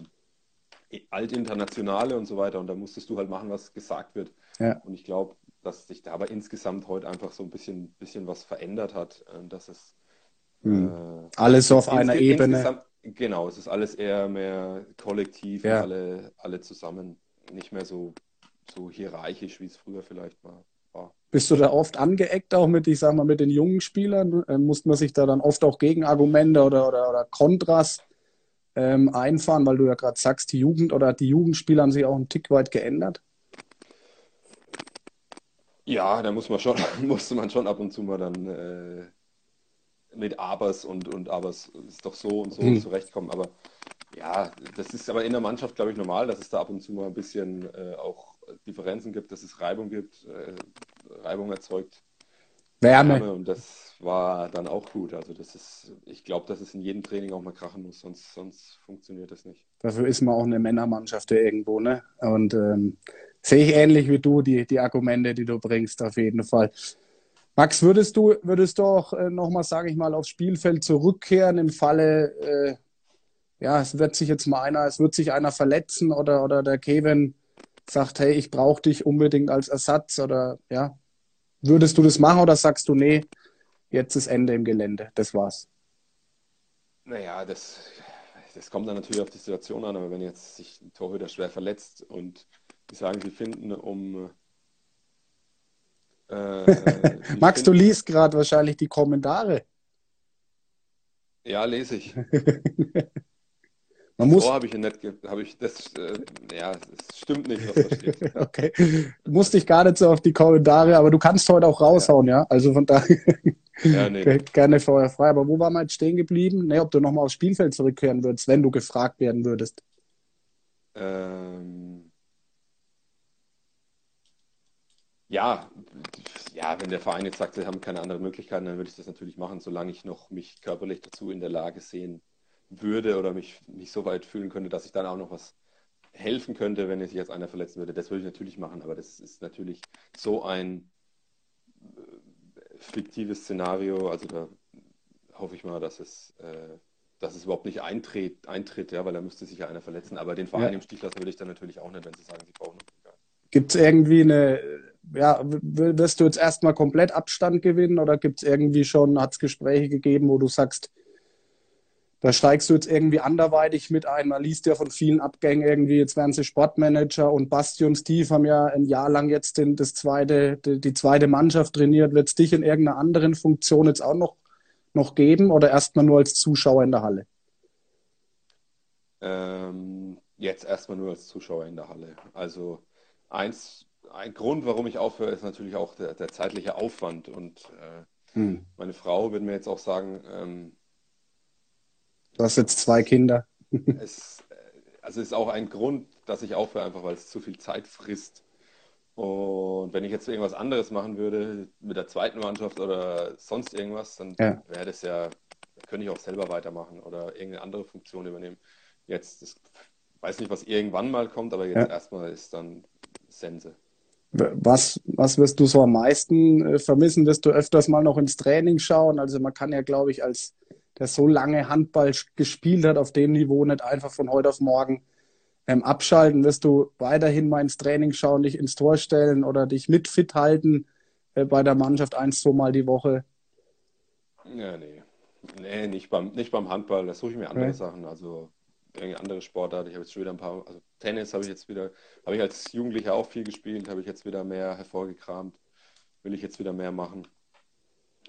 Speaker 2: altinternationale und so weiter. Und da musstest du halt machen, was gesagt wird. Ja. Und ich glaube, dass sich da aber insgesamt heute einfach so ein bisschen, bisschen was verändert hat, äh, dass es
Speaker 1: hm. äh, alles auf einer Ebene.
Speaker 2: Genau, es ist alles eher mehr kollektiv, ja. alle, alle zusammen, nicht mehr so, so hierarchisch, wie es früher vielleicht war.
Speaker 1: Bist du da oft angeeckt, auch mit, ich sag mal, mit den jungen Spielern? Ähm, muss man sich da dann oft auch Gegenargumente oder, oder, oder Kontras ähm, einfahren, weil du ja gerade sagst, die Jugend oder die Jugendspieler haben sich auch einen Tick weit geändert?
Speaker 2: Ja, da muss man schon, musste man schon ab und zu mal dann äh, mit Abers und, und Abers ist doch so und so hm. zurechtkommen. Aber ja, das ist aber in der Mannschaft, glaube ich, normal, dass es da ab und zu mal ein bisschen äh, auch Differenzen gibt, dass es Reibung gibt. Äh, Reibung erzeugt.
Speaker 1: Wärme.
Speaker 2: Und das war dann auch gut. Also das ist, ich glaube, dass es in jedem Training auch mal krachen muss, sonst, sonst funktioniert das nicht.
Speaker 1: Dafür ist man auch eine Männermannschaft irgendwo, ne? Und ähm, sehe ich ähnlich wie du die, die Argumente, die du bringst, auf jeden Fall. Max, würdest du, würdest du auch äh, nochmal, sage ich mal, aufs Spielfeld zurückkehren im Falle, äh, ja, es wird sich jetzt mal einer, es wird sich einer verletzen oder, oder der Kevin sagt, hey, ich brauche dich unbedingt als Ersatz oder ja, würdest du das machen oder sagst du, nee, jetzt ist Ende im Gelände, das war's?
Speaker 2: Naja, das, das kommt dann natürlich auf die Situation an, aber wenn jetzt sich ein Torhüter schwer verletzt und die sagen, sie finden um
Speaker 1: äh, Max, finden, du liest gerade wahrscheinlich die Kommentare.
Speaker 2: Ja, lese ich.
Speaker 1: Man muss.
Speaker 2: Oh, habe ich ja nicht, habe ich das, äh, ja, das stimmt nicht, was da steht.
Speaker 1: okay. Du musst dich gar nicht so auf die Kommentare, aber du kannst heute auch raushauen, ja. ja? Also von daher ja, nee. gerne vorher frei. Aber wo war man jetzt stehen geblieben? Ne, ob du nochmal aufs Spielfeld zurückkehren würdest, wenn du gefragt werden würdest.
Speaker 2: Ähm, ja, ja, wenn der Verein jetzt sagt, sie haben keine andere Möglichkeit, dann würde ich das natürlich machen, solange ich noch mich körperlich dazu in der Lage sehen würde oder mich, mich so weit fühlen könnte, dass ich dann auch noch was helfen könnte, wenn sich jetzt einer verletzen würde. Das würde ich natürlich machen, aber das ist natürlich so ein äh, fiktives Szenario. Also da hoffe ich mal, dass es, äh, dass es überhaupt nicht eintritt, eintritt, ja, weil da müsste sich ja einer verletzen. Aber den Verein ja. im Stich lassen würde ich dann natürlich auch nicht, wenn sie sagen, sie brauchen noch.
Speaker 1: Gibt es irgendwie eine, ja, wirst du jetzt erstmal komplett Abstand gewinnen oder gibt es irgendwie schon, hat es Gespräche gegeben, wo du sagst, da steigst du jetzt irgendwie anderweitig mit ein. Man liest ja von vielen Abgängen irgendwie, jetzt werden sie Sportmanager und Basti und Steve haben ja ein Jahr lang jetzt den, das zweite, die, die zweite Mannschaft trainiert. Wird es dich in irgendeiner anderen Funktion jetzt auch noch, noch geben oder erstmal nur als Zuschauer in der Halle?
Speaker 2: Ähm, jetzt erstmal nur als Zuschauer in der Halle. Also eins, ein Grund, warum ich aufhöre, ist natürlich auch der, der zeitliche Aufwand. Und äh, hm. meine Frau wird mir jetzt auch sagen, ähm,
Speaker 1: Du hast jetzt zwei Kinder.
Speaker 2: es, also ist auch ein Grund, dass ich aufhöre, einfach weil es zu viel Zeit frisst. Und wenn ich jetzt irgendwas anderes machen würde, mit der zweiten Mannschaft oder sonst irgendwas, dann ja. wäre das ja, könnte ich auch selber weitermachen oder irgendeine andere Funktion übernehmen. Jetzt, ich weiß nicht, was irgendwann mal kommt, aber jetzt ja. erstmal ist dann Sense.
Speaker 1: Was, was wirst du so am meisten äh, vermissen? Wirst du öfters mal noch ins Training schauen? Also man kann ja, glaube ich, als der so lange Handball gespielt hat auf dem Niveau, nicht einfach von heute auf morgen ähm, abschalten? Wirst du weiterhin mal ins Training schauen, dich ins Tor stellen oder dich mit fit halten äh, bei der Mannschaft ein, zwei Mal die Woche?
Speaker 2: Ja, nee. Nee, nicht beim, nicht beim Handball. Da suche ich mir andere okay. Sachen. Also irgendwie andere Sportarten. Ich habe jetzt schon wieder ein paar, also Tennis habe ich jetzt wieder, habe ich als Jugendlicher auch viel gespielt, habe ich jetzt wieder mehr hervorgekramt. Will ich jetzt wieder mehr machen.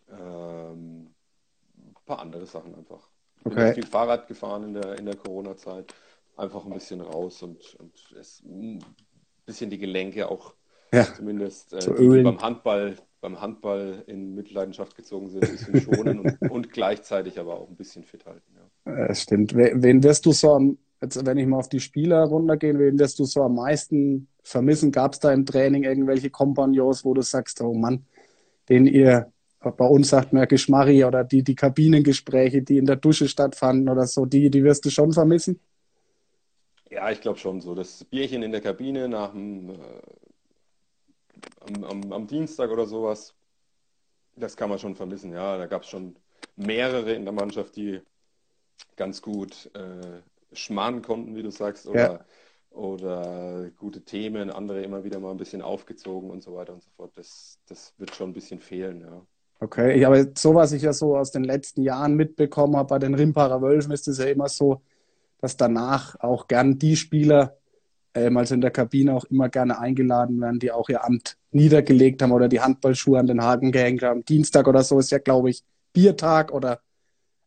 Speaker 2: Ähm, paar andere Sachen einfach. Ich bin okay. viel Fahrrad gefahren in der, in der Corona-Zeit. Einfach ein bisschen raus und, und es bisschen die Gelenke auch
Speaker 1: Ja.
Speaker 2: zumindest äh, die, die beim Handball, beim Handball in Mitleidenschaft gezogen sind, ein bisschen schonen und, und gleichzeitig aber auch ein bisschen fit halten. Ja.
Speaker 1: Äh, stimmt. We- Wen wirst du so am, jetzt, wenn ich mal auf die Spieler runtergehen, wen wirst du so am meisten vermissen? Gab es da im Training irgendwelche Kompagnons, wo du sagst, oh Mann, den ihr, bei uns sagt man ja Geschmarri oder die, die Kabinengespräche, die in der Dusche stattfanden oder so, die, die wirst du schon vermissen?
Speaker 2: Ja, ich glaube schon so. Das Bierchen in der Kabine nach dem, äh, am, am, am Dienstag oder sowas, das kann man schon vermissen. Ja, da gab es schon mehrere in der Mannschaft, die ganz gut äh, schmarren konnten, wie du sagst, oder, oder gute Themen, andere immer wieder mal ein bisschen aufgezogen und so weiter und so fort. Das, das wird schon ein bisschen fehlen, ja.
Speaker 1: Okay, aber so was ich ja so aus den letzten Jahren mitbekommen habe, bei den Rimparer Wölfen ist es ja immer so, dass danach auch gern die Spieler, ähm, also in der Kabine auch immer gerne eingeladen werden, die auch ihr Amt niedergelegt haben oder die Handballschuhe an den Haken gehängt haben. Dienstag oder so ist ja, glaube ich, Biertag oder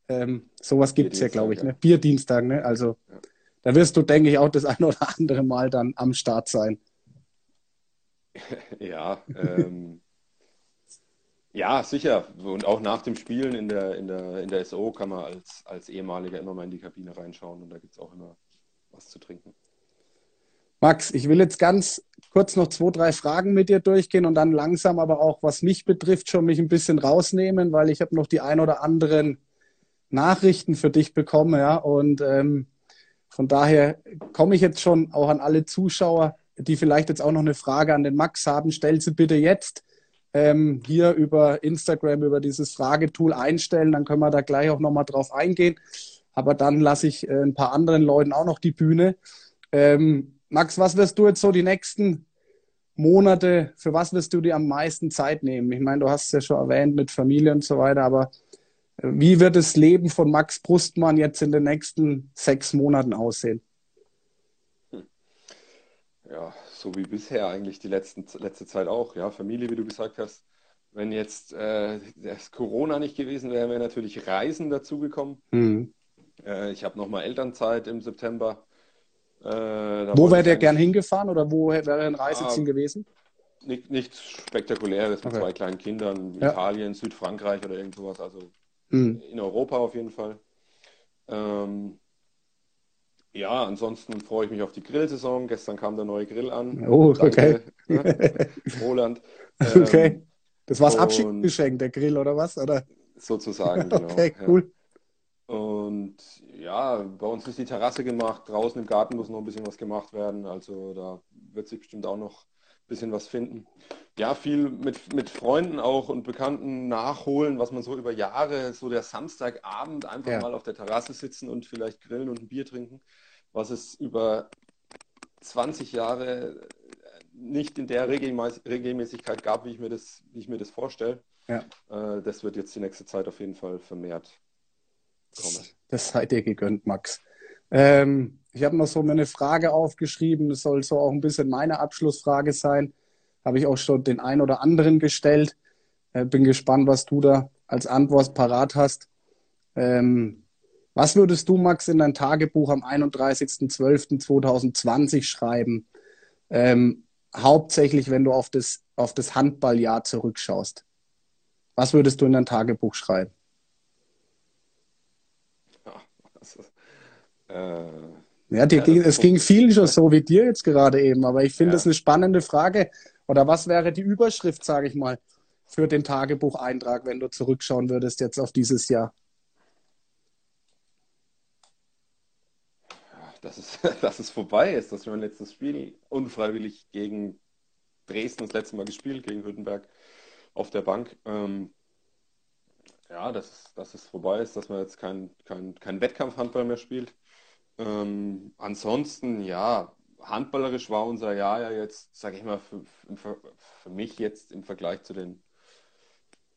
Speaker 1: ähm, sowas gibt es ja, glaube ich,
Speaker 2: ja.
Speaker 1: ne? Bierdienstag, ne? Also
Speaker 2: Ja.
Speaker 1: da wirst du, denke ich, auch das ein oder andere Mal dann am Start sein.
Speaker 2: Ja, ähm, ja, sicher. Und auch nach dem Spielen in der, in der, in der SO kann man als, als Ehemaliger immer mal in die Kabine reinschauen und da gibt es auch immer was zu trinken.
Speaker 1: Max, ich will jetzt ganz kurz noch zwei, drei Fragen mit dir durchgehen und dann langsam aber auch, was mich betrifft, schon mich ein bisschen rausnehmen, weil ich habe noch die ein oder anderen Nachrichten für dich bekommen, ja. Und ähm, von daher komme ich jetzt schon auch an alle Zuschauer, die vielleicht jetzt auch noch eine Frage an den Max haben. Stell sie bitte jetzt ähm, hier über Instagram, über dieses Fragetool einstellen. Dann können wir da gleich auch nochmal drauf eingehen. Aber dann lasse ich äh, ein paar anderen Leuten auch noch die Bühne. Ähm, Max, was wirst du jetzt so die nächsten Monate, für was wirst du dir am meisten Zeit nehmen? Ich meine, du hast es ja schon erwähnt mit Familie und so weiter, aber äh, wie wird das Leben von Max Brustmann jetzt in den nächsten sechs Monaten aussehen?
Speaker 2: Ja, so wie bisher eigentlich die letzten, letzte Zeit auch. Ja, Familie, wie du gesagt hast. Wenn jetzt äh, das Corona nicht gewesen wäre, wäre natürlich Reisen dazugekommen.
Speaker 1: Mhm.
Speaker 2: Äh, ich habe nochmal Elternzeit im September. Äh,
Speaker 1: Wo wäre der gern hingefahren oder wo wäre ein Reiseziel
Speaker 2: Ah,
Speaker 1: gewesen?
Speaker 2: nicht, nichts Spektakuläres mit
Speaker 1: Okay.
Speaker 2: zwei kleinen Kindern,
Speaker 1: Ja.
Speaker 2: Italien, Südfrankreich oder irgend sowas. Also
Speaker 1: Mhm.
Speaker 2: in Europa auf jeden Fall. Ähm, ja, ansonsten freue ich mich auf die Grillsaison. Gestern kam der neue Grill an.
Speaker 1: Oh,
Speaker 2: Danke, ne? Roland. Ähm,
Speaker 1: Okay. Das war's
Speaker 2: und-
Speaker 1: Abschiedsgeschenk, der Grill oder was? Oder?
Speaker 2: sozusagen, genau.
Speaker 1: Okay,
Speaker 2: ja.
Speaker 1: cool.
Speaker 2: Und ja, bei uns ist die Terrasse gemacht. Draußen im Garten muss noch ein bisschen was gemacht werden. Also da wird sich bestimmt auch noch bisschen was finden. Ja, viel mit, mit Freunden auch und Bekannten nachholen, was man so über Jahre, so der Samstagabend einfach
Speaker 1: Ja.
Speaker 2: mal auf der Terrasse sitzen und vielleicht grillen und ein Bier trinken, was es über 20 Jahre nicht in der Regelmäß- Regelmäßigkeit gab, wie ich mir das, wie ich mir das vorstelle.
Speaker 1: Ja.
Speaker 2: Äh, das wird jetzt die nächste Zeit auf jeden Fall vermehrt kommen.
Speaker 1: Das sei dir gegönnt, Max. Ähm, ich habe noch so mir eine Frage aufgeschrieben. Das soll so auch ein bisschen meine Abschlussfrage sein. Habe ich auch schon den ein oder anderen gestellt. Äh, bin gespannt, was du da als Antwort parat hast. Ähm, was würdest du, Max, in dein Tagebuch am 31.12.2020 schreiben? Ähm, hauptsächlich, wenn du auf das, auf das Handballjahr zurückschaust. Was würdest du in dein Tagebuch schreiben?
Speaker 2: Ja, das ist,
Speaker 1: Ja, die,
Speaker 2: Ja,
Speaker 1: die, es ging vielen schon so wie dir jetzt gerade eben, aber ich finde
Speaker 2: Ja.
Speaker 1: das eine spannende Frage. Oder was wäre die Überschrift, sage ich mal, für den Tagebucheintrag, wenn du zurückschauen würdest jetzt auf dieses Jahr?
Speaker 2: dass es, dass es vorbei ist, dass wir mein letztes Spiel unfreiwillig gegen Dresden das letzte Mal gespielt, gegen Württemberg auf der Bank. Ähm, ja, dass es, dass es vorbei ist, dass man jetzt kein, kein, kein Wettkampfhandball mehr spielt. Ähm, ansonsten, ja, handballerisch war unser Jahr ja jetzt, sage ich mal, für, für, für mich jetzt im Vergleich zu den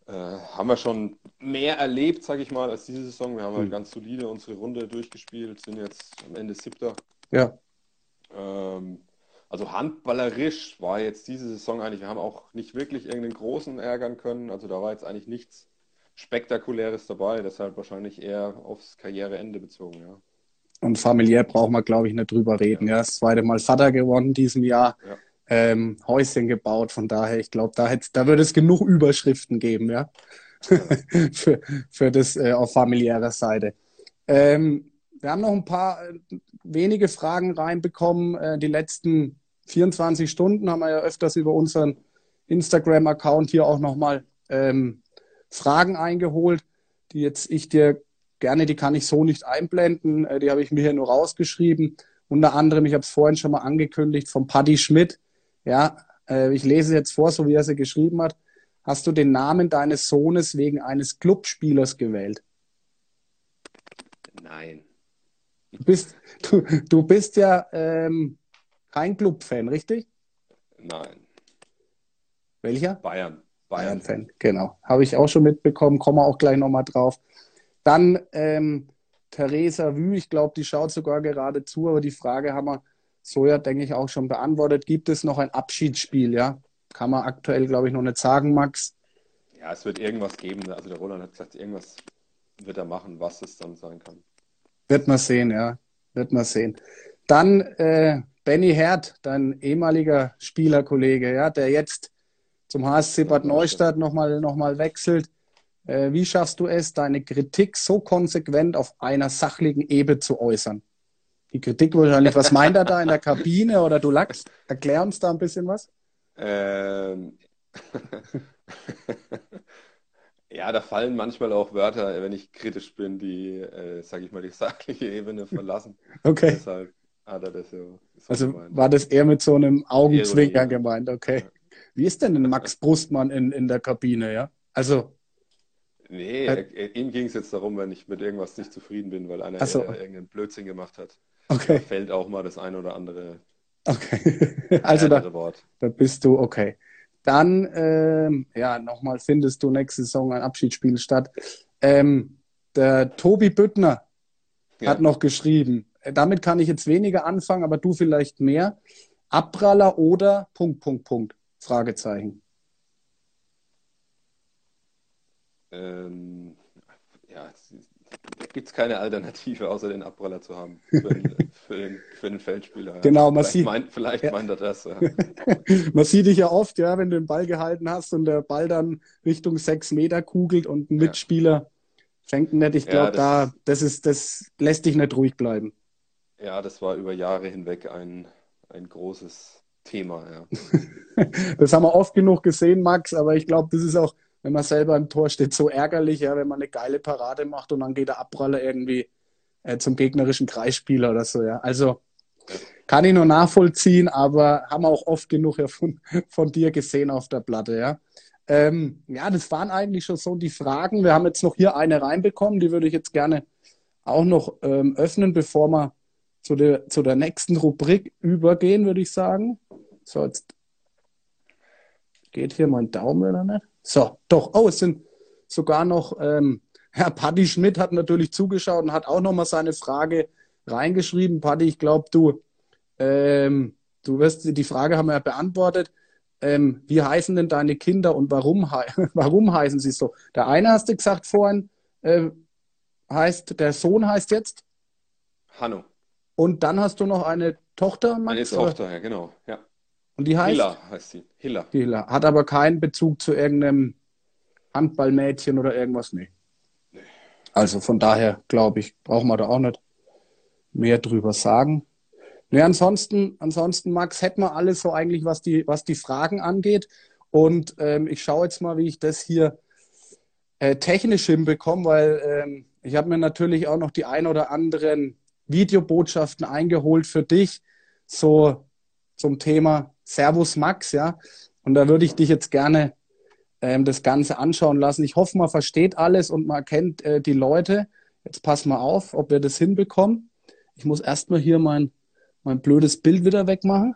Speaker 2: äh, haben wir schon mehr erlebt, sage ich mal, als diese Saison. Wir haben halt
Speaker 1: Mhm.
Speaker 2: ganz solide unsere Runde durchgespielt, sind jetzt am Ende Siebter.
Speaker 1: Ja,
Speaker 2: Ähm, also handballerisch war jetzt diese Saison eigentlich, wir haben auch nicht wirklich irgendeinen großen ärgern können. Also da war jetzt eigentlich nichts Spektakuläres dabei, deshalb wahrscheinlich eher aufs Karriereende bezogen, ja.
Speaker 1: Und familiär braucht man, glaube ich, nicht drüber reden. Ja, das zweite Mal Vater geworden in diesem Jahr.
Speaker 2: Ja.
Speaker 1: ähm, Häuschen gebaut. Von daher, ich glaube, da, da würde es genug Überschriften geben, ja. für, für das äh, auf familiärer Seite. Ähm, wir haben noch ein paar äh, wenige Fragen reinbekommen. Äh, die letzten 24 Stunden haben wir ja öfters über unseren Instagram-Account hier auch nochmal ähm, Fragen eingeholt, die jetzt ich dir gerne, die kann ich so nicht einblenden, äh, die habe ich mir hier nur rausgeschrieben. Unter anderem, ich habe es vorhin schon mal angekündigt, von Paddy Schmidt. Ja, äh, ich lese jetzt vor, so wie er sie geschrieben hat. Hast du den Namen deines Sohnes wegen eines Clubspielers gewählt?
Speaker 2: Nein.
Speaker 1: Du bist, du, du bist ja ähm, kein Club-Fan, richtig?
Speaker 2: Nein.
Speaker 1: Welcher?
Speaker 2: Bayern.
Speaker 1: Bayern-Fan, genau. Habe ich auch schon mitbekommen, kommen wir auch gleich nochmal drauf. Dann ähm, Theresa Wü, ich glaube, die schaut sogar gerade zu, aber die Frage haben wir so ja, denke ich, auch schon beantwortet. Gibt es noch ein Abschiedsspiel, ja? Kann man aktuell, glaube ich, noch nicht sagen, Max.
Speaker 2: Ja, es wird irgendwas geben. Also der Roland hat gesagt, irgendwas wird er machen, was es dann sein kann.
Speaker 1: Wird man sehen, ja. Wird man sehen. Dann äh, Benny Herd, dein ehemaliger Spielerkollege, ja, der jetzt zum HSC Bad Neustadt nochmal noch mal wechselt. Äh, wie schaffst du es, deine Kritik so konsequent auf einer sachlichen Ebene zu äußern? Die Kritik wahrscheinlich, was meint er da in der Kabine oder du lachst? Erklär uns da ein bisschen was.
Speaker 2: Ähm. ja, da fallen manchmal auch Wörter, wenn ich kritisch bin, die, äh, sage ich mal, die sachliche Ebene verlassen.
Speaker 1: Okay.
Speaker 2: Deshalb hat er das so.
Speaker 1: so also gemeint. war das eher mit so einem Augenzwinkern gemeint, okay. Ja. Wie ist denn denn Max Brustmann in, in der Kabine, ja? Also.
Speaker 2: Nee, er, ihm ging es jetzt darum, wenn ich mit irgendwas nicht zufrieden bin, weil einer so. irgendeinen Blödsinn gemacht hat.
Speaker 1: Okay. Da
Speaker 2: fällt auch mal das ein oder andere.
Speaker 1: Okay. also da, Wort. da bist du okay. Dann, ähm, ja, nochmal findest du nächste Saison ein Abschiedsspiel statt. Ähm, der Tobi Büttner ja. hat noch geschrieben, damit kann ich jetzt weniger anfangen, aber du vielleicht mehr. Abpraller oder Punkt, Punkt, Punkt. Fragezeichen.
Speaker 2: Ähm, ja, gibt es keine Alternative, außer den Abpraller zu haben für den, für den, für den Feldspieler.
Speaker 1: Genau,
Speaker 2: man
Speaker 1: vielleicht sieht,
Speaker 2: meint, vielleicht ja. meint er das. Ja.
Speaker 1: man sieht dich ja oft, ja, wenn du den Ball gehalten hast und der Ball dann Richtung sechs Meter kugelt und ein Mitspieler fängt nicht. Ich glaube, ja, da, das ist, das lässt dich nicht ruhig bleiben.
Speaker 2: Ja, das war über Jahre hinweg ein, ein großes Thema, ja.
Speaker 1: das haben wir oft genug gesehen, Max, aber ich glaube, das ist auch, wenn man selber im Tor steht, so ärgerlich, ja, wenn man eine geile Parade macht und dann geht der Abpraller irgendwie äh, zum gegnerischen Kreisspieler oder so, ja. Also kann ich nur nachvollziehen, aber haben wir auch oft genug ja von, von dir gesehen auf der Platte, ja. Ähm, ja, das waren eigentlich schon so die Fragen. Wir haben jetzt noch hier eine reinbekommen, die würde ich jetzt gerne auch noch ähm, öffnen, bevor wir zu der, zu der nächsten Rubrik übergehen, würde ich sagen. So, jetzt geht hier mein Daumen oder nicht? So, doch. Oh, es sind sogar noch, ähm, Herr Paddy Schmidt hat natürlich zugeschaut und hat auch nochmal seine Frage reingeschrieben. Paddy, ich glaube, du, ähm, du wirst, die Frage haben wir ja beantwortet. Ähm, wie heißen denn deine Kinder und warum, warum heißen sie so? Der eine hast du gesagt vorhin, äh, heißt, der Sohn heißt jetzt?
Speaker 2: Hanno.
Speaker 1: Und dann hast du noch eine Tochter,
Speaker 2: Max? Eine Tochter, ja, genau. Ja.
Speaker 1: Und die heißt?
Speaker 2: Hilla heißt sie.
Speaker 1: Hilla. Hilla. Hat aber keinen Bezug zu irgendeinem Handballmädchen oder irgendwas? Nee. nee. Also von daher, glaube ich, brauchen wir da auch nicht mehr drüber sagen. Nee, ansonsten, ansonsten, Max, hätten wir alles so eigentlich, was die, was die Fragen angeht. Und ähm, ich schaue jetzt mal, wie ich das hier äh, technisch hinbekomme, weil ähm, ich habe mir natürlich auch noch die ein oder anderen Videobotschaften eingeholt für dich, so zum Thema Servus Max, ja. Und da würde ich dich jetzt gerne ähm, das Ganze anschauen lassen. Ich hoffe, man versteht alles und man kennt äh, die Leute. Jetzt pass mal auf, ob wir das hinbekommen. Ich muss erstmal hier mein, mein blödes Bild wieder wegmachen.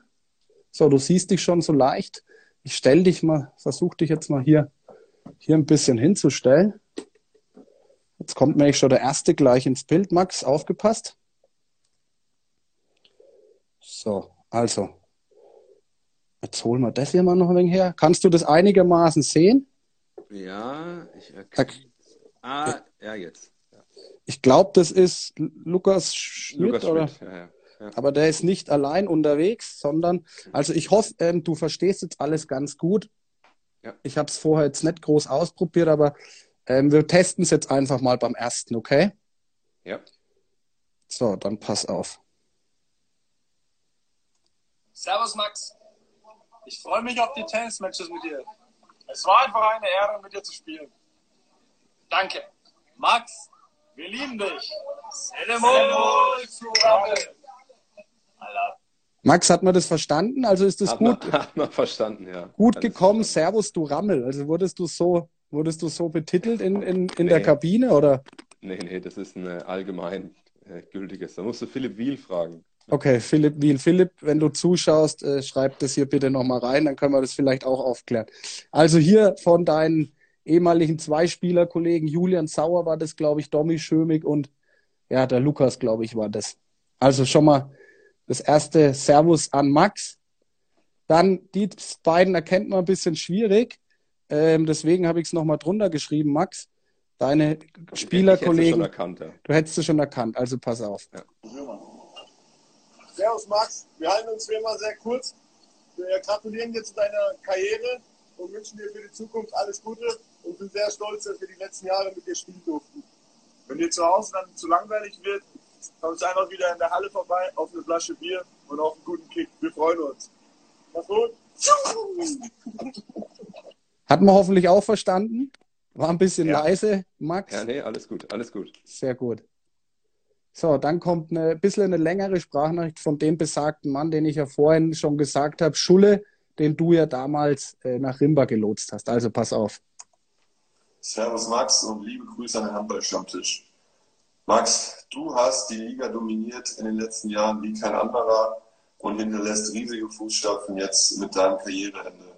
Speaker 1: So, du siehst dich schon so leicht. Ich stelle dich mal, versuche dich jetzt mal hier, hier ein bisschen hinzustellen. Jetzt kommt mir schon der erste gleich ins Bild. Max, aufgepasst. So, also. Jetzt holen wir das hier mal noch ein wenig her. Kannst du das einigermaßen sehen?
Speaker 2: Ja, ich erkenne. Ah, ja, jetzt. Ja.
Speaker 1: Ich glaube, das ist Lukas Schmidt, Lukas oder? Schmidt, ja, ja. ja. aber der ist nicht allein unterwegs, sondern, also ich hoffe, ähm, du verstehst jetzt alles ganz gut. Ja. Ich habe es vorher jetzt nicht groß ausprobiert, aber ähm, wir testen es jetzt einfach mal beim ersten, okay?
Speaker 2: Ja.
Speaker 1: So, dann pass auf.
Speaker 3: Servus Max. Ich freue mich auf die Tennismatches mit dir. Es war einfach eine Ehre, mit dir zu spielen. Danke. Max, wir lieben dich.
Speaker 1: Max, hat man das verstanden? Also ist das
Speaker 2: hat
Speaker 1: gut?
Speaker 2: Man, hat man verstanden, ja.
Speaker 1: Gut Alles gekommen, verstanden. Servus, du Rammel. Also wurdest du so, wurdest du so betitelt in, in, in nee. der Kabine, oder?
Speaker 2: Nee, nee, das ist ein allgemein äh, gültiges. Da musst du Philipp Wiel fragen.
Speaker 1: Okay, Philipp Wiel. Philipp, wenn du zuschaust, äh, schreib das hier bitte nochmal rein, dann können wir das vielleicht auch aufklären. Also hier von deinen ehemaligen Zweispielerkollegen, Julian Sauer war das, glaube ich, Domi Schömig und ja, der Lukas, glaube ich, war das. Also schon mal das erste Servus an Max. Dann die beiden erkennt man ein bisschen schwierig. Ähm, deswegen habe ich es nochmal drunter geschrieben, Max. Deine Spielerkollegen.
Speaker 2: Ja.
Speaker 1: Du hättest es schon erkannt, also pass auf. Ja.
Speaker 3: Servus Max, wir halten uns wie immer sehr kurz. Wir gratulieren dir zu deiner Karriere und wünschen dir für die Zukunft alles Gute und sind sehr stolz, dass wir die letzten Jahre mit dir spielen durften. Wenn dir zu Hause dann zu langweilig wird, kommst du einfach wieder in der Halle vorbei auf eine Flasche Bier und auf einen guten Kick. Wir freuen uns. Mach's gut.
Speaker 1: Hat man hoffentlich auch verstanden. War ein bisschen ja. leise, Max.
Speaker 2: Ja, nee, alles gut, alles gut.
Speaker 1: Sehr gut. So, dann kommt eine bisschen eine längere Sprachnachricht von dem besagten Mann, den ich ja vorhin schon gesagt habe, Schulle, den du ja damals äh, nach Rimba gelotst hast. Also pass auf.
Speaker 4: Servus Max und liebe Grüße an den Handballstammtisch. Max, du hast die Liga dominiert in den letzten Jahren wie kein anderer und hinterlässt riesige Fußstapfen jetzt mit deinem Karriereende.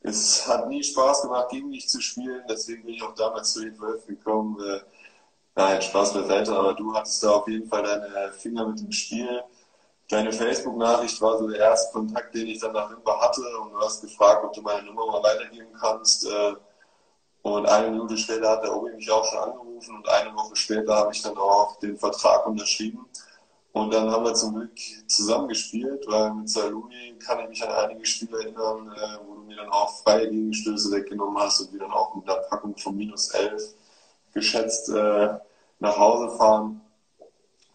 Speaker 4: Es hat nie Spaß gemacht, gegen dich zu spielen, deswegen bin ich auch damals zu den Wölfen gekommen. Äh, nein, Spaß beiseite, aber du hattest da auf jeden Fall deine Finger mit dem Spiel. Deine Facebook-Nachricht war so der erste Kontakt, den ich dann nach Rimba hatte und du hast gefragt, ob du meine Nummer mal weitergeben kannst. Äh, und eine Minute später hat der Obi mich auch schon angerufen und eine Woche später habe ich dann auch den Vertrag unterschrieben. Und dann haben wir zum Glück zusammengespielt, weil mit Saluni kann ich mich an einige Spiele erinnern, äh, wo du mir dann auch freie Gegenstöße weggenommen hast und wir dann auch mit einer Packung von minus 11 geschätzt äh, nach Hause fahren.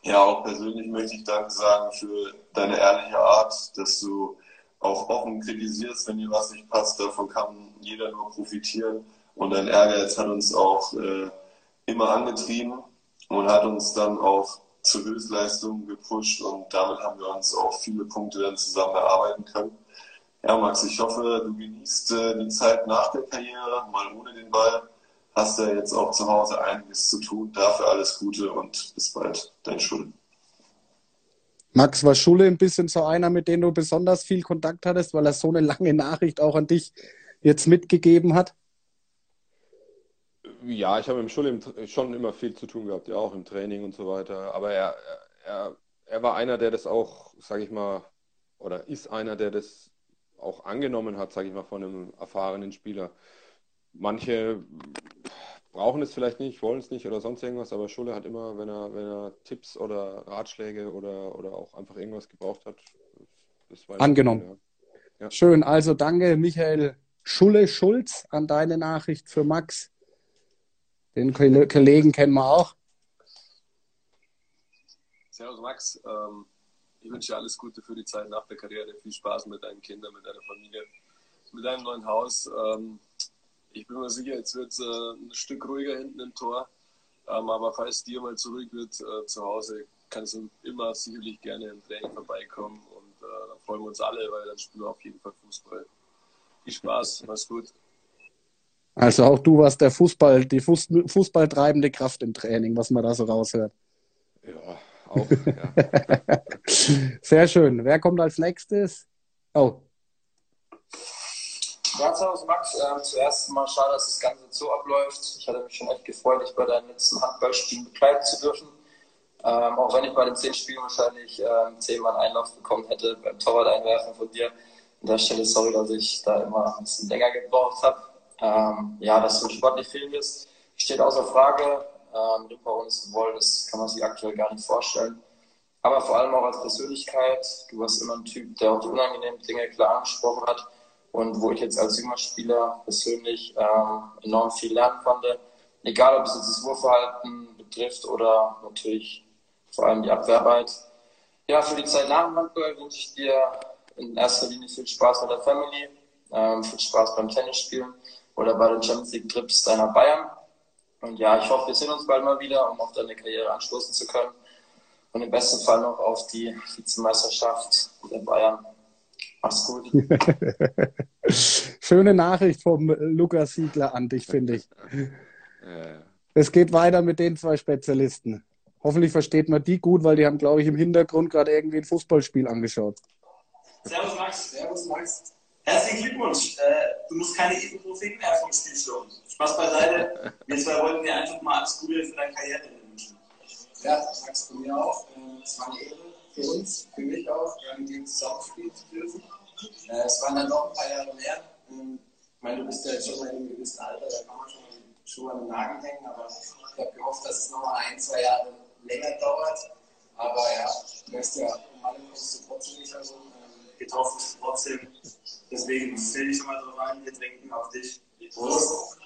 Speaker 4: Ja, auch persönlich möchte ich Danke sagen für deine ehrliche Art, dass du auch offen kritisierst, wenn dir was nicht passt. Davon kann jeder nur profitieren. Und dein Ehrgeiz hat uns auch äh, immer angetrieben und hat uns dann auch zu Höchstleistungen gepusht und damit haben wir uns auch viele Punkte dann zusammen erarbeiten können. Ja, Max, ich hoffe, du genießt äh, die Zeit nach der Karriere, mal ohne den Ball. Hast ja jetzt auch zu Hause einiges zu tun. Dafür alles Gute und bis bald. Dein Schule.
Speaker 1: Max, war Schule ein bisschen so einer, mit dem du besonders viel Kontakt hattest, weil er so eine lange Nachricht auch an dich jetzt mitgegeben hat?
Speaker 2: Ja, ich habe im Schule schon immer viel zu tun gehabt, ja, auch im Training und so weiter. Aber er, er, er war einer, der das auch, sage ich mal, oder ist einer, der das auch angenommen hat, sage ich mal, von einem erfahrenen Spieler. Manche brauchen es vielleicht nicht, wollen es nicht oder sonst irgendwas, aber Schule hat immer, wenn er, wenn er Tipps oder Ratschläge oder, oder auch einfach irgendwas gebraucht hat,
Speaker 1: das war angenommen. Ja. Ja. Schön, also danke Michael Schulle Schulz an deine Nachricht für Max. Den Kollegen kennen wir auch.
Speaker 3: Servus Max, ähm, ich wünsche dir alles Gute für die Zeit nach der Karriere. Viel Spaß mit deinen Kindern, mit deiner Familie, mit deinem neuen Haus. Ähm, ich bin mir sicher, jetzt wird es äh, ein Stück ruhiger hinten im Tor. Ähm, aber falls dir mal zurück wird äh, zu Hause, kannst du immer sicherlich gerne im Training vorbeikommen. Und äh, dann freuen wir uns alle, weil dann spielen wir auf jeden Fall Fußball. Viel Spaß, mach's gut.
Speaker 1: Also auch du warst der Fußball, die Fuß, Fußballtreibende Kraft im Training, was man da so raushört.
Speaker 2: Ja, auch. Ja.
Speaker 1: Sehr schön. Wer kommt als nächstes? Oh.
Speaker 5: Servus Max, ähm, zuerst mal schade, dass das Ganze so abläuft. Ich hatte mich schon echt gefreut, dich bei deinen letzten Handballspielen begleiten zu dürfen. Ähm, auch wenn ich bei den zehn Spielen wahrscheinlich ähm, zehnmal Einlauf bekommen hätte beim Torwart-Einwerfen von dir. An der Stelle sorry, dass ich da immer ein bisschen länger gebraucht habe. Ähm, ja, dass du sportlich fehlen wirst, steht außer Frage. Ähm, Rimpa ohne zu wollen, das kann man sich aktuell gar nicht vorstellen. aber vor allem auch als Persönlichkeit. Du warst immer ein Typ, der auch die unangenehmen Dinge klar angesprochen hat und wo ich jetzt als junger Spieler persönlich äh, enorm viel lernen konnte. Egal, ob es jetzt das Wurfverhalten betrifft oder natürlich vor allem die Abwehrarbeit. Ja, für die Zeit nach dem Handball wünsche ich dir in erster Linie viel Spaß mit der Family, ähm, viel Spaß beim Tennisspielen oder bei den Champions League Trips deiner Bayern. Und ja, ich hoffe, wir sehen uns bald mal wieder, um auf deine Karriere anstoßen zu können. Und im besten Fall noch auf die Vizemeisterschaft der Bayern. Mach's gut.
Speaker 1: Schöne Nachricht vom Lukas Siegler an dich, finde ich. Es geht weiter mit den zwei Spezialisten. Hoffentlich versteht man die gut, weil die haben, glaube ich, im Hintergrund gerade irgendwie ein Fußballspiel angeschaut.
Speaker 6: Servus Max. Servus Max. Herzlichen Glückwunsch. Äh, du musst keine Ibuprofen mehr vom Spiel schlucken. Spaß beiseite. Wir zwei wollten dir einfach mal alles Gute für deine Karriere wünschen.
Speaker 7: Ja, Max, von mir auch. Äh, es war eine Ehre für uns, für mich auch, mit dir zusammenspielen zu dürfen. Äh, es waren dann noch ein paar Jahre mehr. Ähm, ich meine, du bist ja jetzt schon mal in einem gewissen Alter, da kann man schon mal Schuhe an den Nagel hängen, aber ich habe gehofft, dass es noch mal ein, zwei Jahre länger dauert. Aber ja, du weißt ja, um alle kommst du trotzdem nicht herum. Ähm,
Speaker 6: getroffen trotzdem. Deswegen stell dich schon mal drauf ein, wir trinken auf dich. Prost.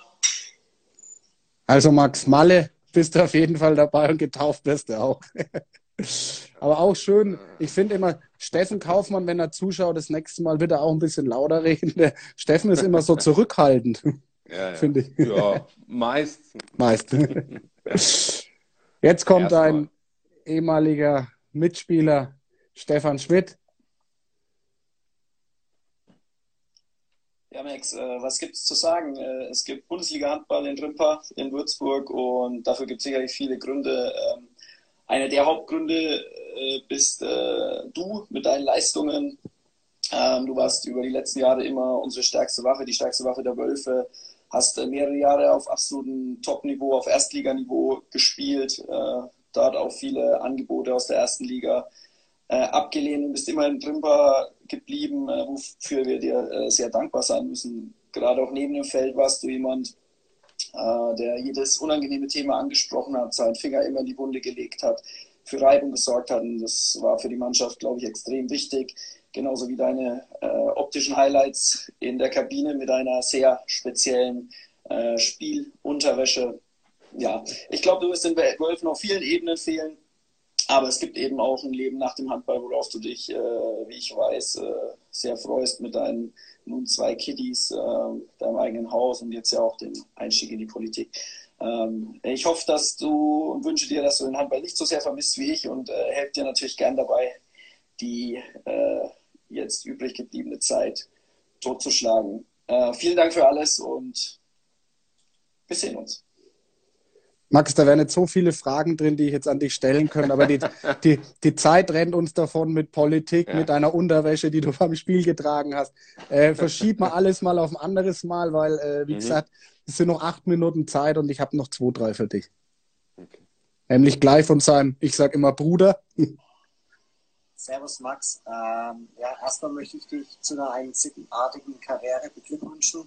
Speaker 1: Also Max Malle, bist du auf jeden Fall dabei und getauft wirst du auch. Aber auch schön, ich finde immer, Steffen Kaufmann, wenn er zuschaut, das nächste Mal wird er auch ein bisschen lauter reden. Der Steffen ist immer so zurückhaltend, ja, ja. finde ich.
Speaker 2: Ja, meist.
Speaker 1: Meist. Jetzt kommt Erstmal. ein ehemaliger Mitspieler, Stefan Schmidt.
Speaker 8: Ja, Max, äh, was gibt es zu sagen? Äh, es gibt Bundesliga-Handball in Rimpa, in Würzburg und dafür gibt es sicherlich viele Gründe. Einer der Hauptgründe äh, bist äh, du mit deinen Leistungen. Ähm, du warst über die letzten Jahre immer unsere stärkste Waffe, die stärkste Waffe der Wölfe. Hast äh, mehrere Jahre auf absolutem Top-Niveau, auf Erstliganiveau gespielt. Äh, dort auch viele Angebote aus der ersten Liga äh, abgelehnt und bist immer in Trimper geblieben, äh, wofür wir dir sehr dankbar sein müssen. Gerade auch neben dem Feld warst du jemand, äh, der jedes unangenehme Thema angesprochen hat, seinen Finger immer in die Wunde gelegt hat, für Reibung gesorgt hat. Und das war für die Mannschaft, glaube ich, extrem wichtig. Genauso wie deine äh, optischen Highlights in der Kabine mit einer sehr speziellen äh, Spielunterwäsche. Ja, ich glaube, du wirst den Wölfen auf vielen Ebenen fehlen. Aber es gibt eben auch ein Leben nach dem Handball, worauf du dich, äh, wie ich weiß, äh, sehr freust mit deinen nun zwei Kiddies, äh, deinem eigenen Haus und jetzt ja auch den Einstieg in die Politik. Ähm, ich hoffe, dass du und wünsche dir, dass du den Handball nicht so sehr vermisst wie ich und äh, helfe dir natürlich gern dabei, die äh, jetzt übrig gebliebene Zeit totzuschlagen. Äh, vielen Dank für alles und wir sehen uns.
Speaker 1: Max, da wären jetzt so viele Fragen drin, die ich jetzt an dich stellen könnte, aber die, die, die Zeit rennt uns davon mit Politik, ja. mit deiner Unterwäsche, die du beim Spiel getragen hast. Äh, verschieb mal alles mal auf ein anderes Mal, weil, äh, wie mhm. gesagt, es sind noch acht Minuten Zeit und ich habe noch zwei, drei für dich. Okay. Nämlich gleich von seinem, ich sage immer Bruder.
Speaker 7: Servus Max. Ähm, ja, erstmal möchte ich dich zu einer einzigartigen Karriere beglückwünschen.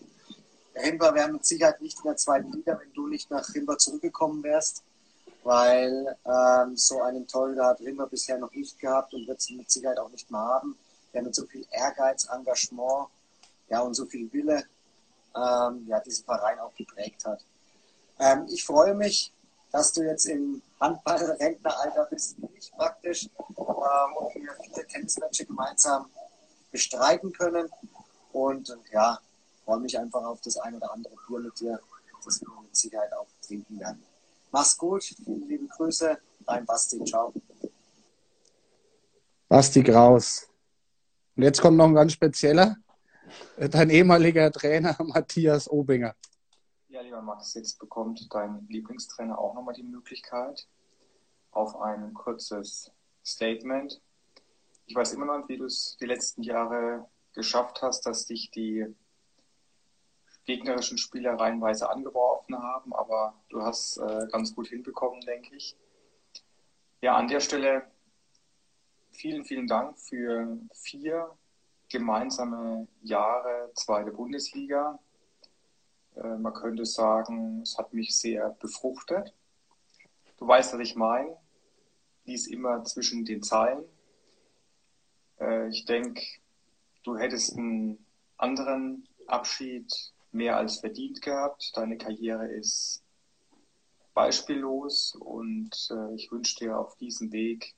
Speaker 7: Rimba wäre mit Sicherheit nicht in der zweiten Liga, wenn du nicht nach Rimba zurückgekommen wärst, weil ähm, so einen Torhüter hat Rimba bisher noch nicht gehabt und wird es mit Sicherheit auch nicht mehr haben, der mit so viel Ehrgeiz, Engagement ja, und so viel Wille ähm, ja, diesen Verein auch geprägt hat. Ähm, ich freue mich, dass du jetzt im Handball-Rentneralter bist, wie ich praktisch, ähm, und wir viele Tennismatches gemeinsam bestreiten können. Und ja, freue mich einfach auf das ein oder andere Bier mit dir, das wir mit Sicherheit auch trinken werden. Mach's gut, viele liebe Grüße, dein Basti, ciao.
Speaker 1: Basti Kraus. Und jetzt kommt noch ein ganz spezieller, dein ehemaliger Trainer Matthias Obinger.
Speaker 9: Ja, lieber Max, jetzt bekommt dein Lieblingstrainer auch nochmal die Möglichkeit auf ein kurzes Statement. Ich weiß immer noch nicht, wie du es die letzten Jahre geschafft hast, dass dich die gegnerischen Spieler reihenweise angeworfen haben, aber du hast äh, ganz gut hinbekommen, denke ich. Ja, an der Stelle vielen, vielen Dank für vier gemeinsame Jahre zweite Bundesliga. Äh, man könnte sagen, es hat mich sehr befruchtet. Du weißt, was ich meine. lies immer zwischen den Zeilen. Äh, ich denke, du hättest einen anderen Abschied mehr als verdient gehabt. Deine Karriere ist beispiellos und äh, ich wünsche dir auf diesem Weg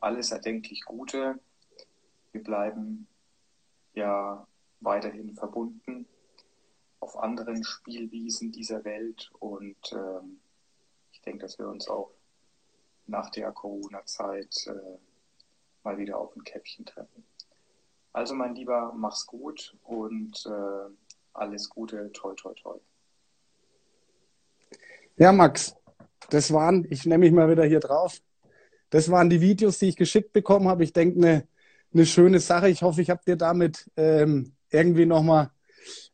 Speaker 9: alles erdenklich Gute. Wir bleiben ja weiterhin verbunden auf anderen Spielwiesen dieser Welt und ähm, ich denke, dass wir uns auch nach der Corona-Zeit äh, mal wieder auf ein Käppchen treffen. Also mein Lieber, mach's gut und äh, alles Gute, toi toi toi.
Speaker 1: Ja, Max, das waren, ich nehme mich mal wieder hier drauf, das waren die Videos, die ich geschickt bekommen habe. Ich denke, eine eine schöne Sache. Ich hoffe, ich habe dir damit ähm, irgendwie nochmal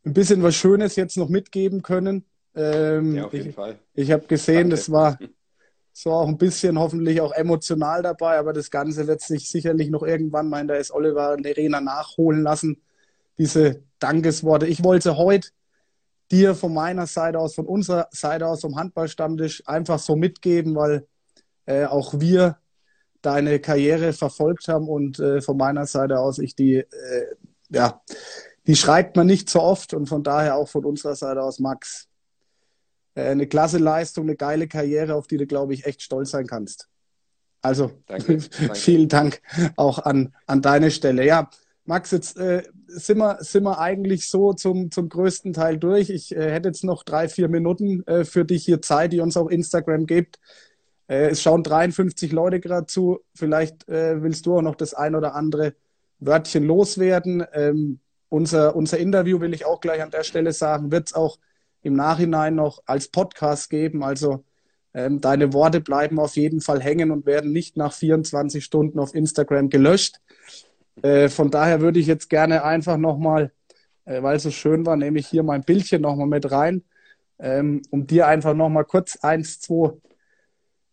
Speaker 1: ein bisschen was Schönes jetzt noch mitgeben können. Ähm,
Speaker 2: ja, auf jeden
Speaker 1: ich,
Speaker 2: Fall.
Speaker 1: Ich habe gesehen,
Speaker 2: Danke.
Speaker 1: das war so auch ein bisschen hoffentlich auch emotional dabei, aber das Ganze wird sich sicherlich noch irgendwann mal in der S. Oliver Arena nachholen lassen. Diese Dankesworte. Ich wollte heute dir von meiner Seite aus, von unserer Seite aus, vom Handballstammtisch einfach so mitgeben, weil äh, auch wir deine Karriere verfolgt haben und äh, von meiner Seite aus ich die, äh, ja, die schreibt man nicht so oft und von daher auch von unserer Seite aus, Max, äh, eine klasse Leistung, eine geile Karriere, auf die du, glaube ich, echt stolz sein kannst. Also
Speaker 2: Danke, danke.
Speaker 1: vielen Dank auch an, an deine Stelle. Ja, Max, jetzt äh, sind, wir, sind wir eigentlich so zum, zum größten Teil durch. Ich äh, hätte jetzt noch drei, vier Minuten äh, für dich hier Zeit, die uns auch Instagram gibt. Äh, es schauen 53 Leute gerade zu. Vielleicht äh, willst du auch noch das ein oder andere Wörtchen loswerden. Ähm, unser, unser Interview, will ich auch gleich an der Stelle sagen, wird es auch im Nachhinein noch als Podcast geben. Also ähm, deine Worte bleiben auf jeden Fall hängen und werden nicht nach 24 Stunden auf Instagram gelöscht. Äh, von daher würde ich jetzt gerne einfach nochmal, äh, weil es so schön war, nehme ich hier mein Bildchen nochmal mit rein, ähm, um dir einfach nochmal kurz eins, zwei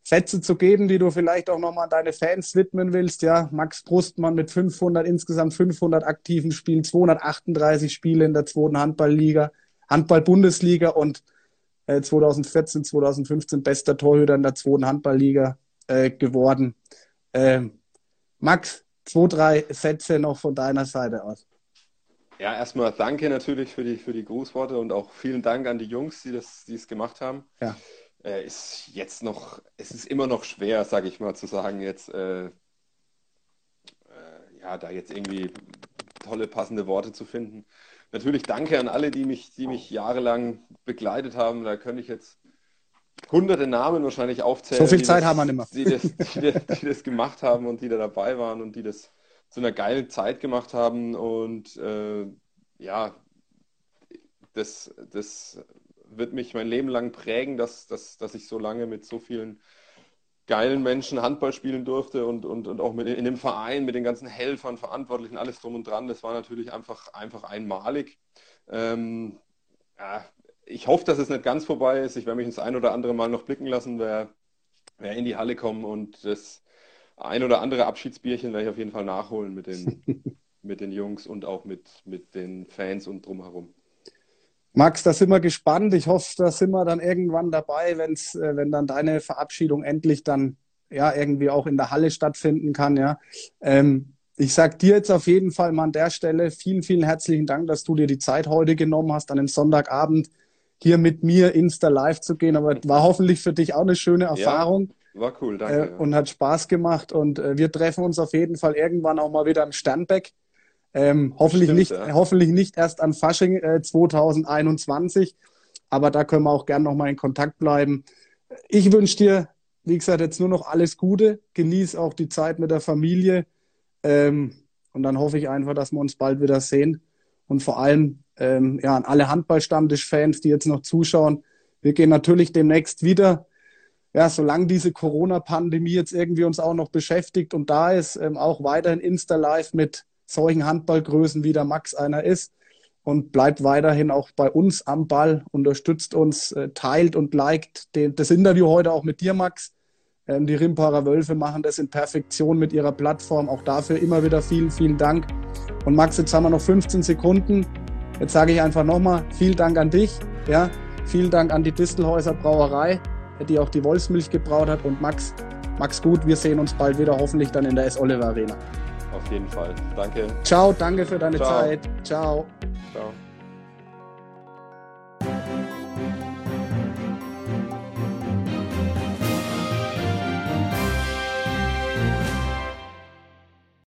Speaker 1: Sätze zu geben, die du vielleicht auch nochmal an deine Fans widmen willst. Ja, Max Brustmann mit 500, insgesamt 500 aktiven Spielen, 238 Spiele in der zweiten Handballliga, Handball-Bundesliga und äh, 2014, 2015 bester Torhüter in der zweiten Handballliga äh, geworden. Ähm, Max, zwei, drei Sätze noch von deiner Seite aus.
Speaker 2: Ja, erstmal danke natürlich für die, für die Grußworte und auch vielen Dank an die Jungs, die das, die es gemacht haben.
Speaker 1: Ja.
Speaker 2: Äh, ist jetzt noch, es ist immer noch schwer, sage ich mal, zu sagen, jetzt, äh, äh, ja, da jetzt irgendwie tolle, passende Worte zu finden. Natürlich danke an alle, die mich, die mich jahrelang begleitet haben. Da könnte ich jetzt hunderte Namen wahrscheinlich aufzählen.
Speaker 1: So viel
Speaker 2: die
Speaker 1: Zeit
Speaker 2: das,
Speaker 1: haben wir nicht mehr.
Speaker 2: Die das, die, das, die das gemacht haben und die da dabei waren und die das zu einer geilen Zeit gemacht haben. Und äh, ja, das, das wird mich mein Leben lang prägen, dass, dass, dass ich so lange mit so vielen geilen Menschen Handball spielen durfte und, und, und auch mit, in dem Verein mit den ganzen Helfern, Verantwortlichen, alles drum und dran. Das war natürlich einfach, einfach einmalig. Ähm, ja, ich hoffe, dass es nicht ganz vorbei ist. Ich werde mich ins ein oder andere Mal noch blicken lassen, wer, wer in die Halle kommt und das ein oder andere Abschiedsbierchen werde ich auf jeden Fall nachholen mit den, mit den Jungs und auch mit, mit den Fans und drumherum.
Speaker 1: Max, da sind wir gespannt. Ich hoffe, da sind wir dann irgendwann dabei, wenn's, äh, wenn dann deine Verabschiedung endlich dann ja irgendwie auch in der Halle stattfinden kann. Ja. Ähm, ich sag dir jetzt auf jeden Fall mal an der Stelle vielen, vielen herzlichen Dank, dass du dir die Zeit heute genommen hast, an den Sonntagabend hier mit mir Insta Live zu gehen. Aber war hoffentlich für dich auch eine schöne Erfahrung.
Speaker 2: Ja, war cool, danke.
Speaker 1: Äh, und hat Spaß gemacht. Und äh, wir treffen uns auf jeden Fall irgendwann auch mal wieder im Sternbeck. Ähm, hoffentlich,
Speaker 2: Stimmt,
Speaker 1: nicht,
Speaker 2: ja.
Speaker 1: hoffentlich nicht erst an Fasching äh, 2021, aber da können wir auch gern nochmal in Kontakt bleiben. Ich wünsche dir, wie gesagt, jetzt nur noch alles Gute. Genieß auch die Zeit mit der Familie. Ähm, und dann hoffe ich einfach, dass wir uns bald wieder sehen. Und vor allem ähm, ja, an alle Handballstammtisch-Fans, die jetzt noch zuschauen. Wir gehen natürlich demnächst wieder ja, solange diese Corona-Pandemie jetzt irgendwie uns auch noch beschäftigt und da ist, ähm, auch weiterhin Insta-Live mit solchen Handballgrößen wie der Max einer ist und bleibt weiterhin auch bei uns am Ball, unterstützt uns, äh, teilt und liked den, das Interview heute auch mit dir, Max. Ähm, die Rimparer Wölfe machen das in Perfektion mit ihrer Plattform. Auch dafür immer wieder vielen, vielen Dank. Und Max, jetzt haben wir noch 15 Sekunden. Jetzt sage ich einfach nochmal, vielen Dank an dich. Ja, vielen Dank an die Distelhäuser Brauerei, die auch die Wolfsmilch gebraut hat. Und Max, Mach's gut, wir sehen uns bald wieder, hoffentlich dann in der S. Oliver Arena.
Speaker 2: Auf jeden Fall. Danke.
Speaker 1: Ciao, danke für deine
Speaker 2: Ciao.
Speaker 1: Zeit. Ciao.
Speaker 2: Ciao.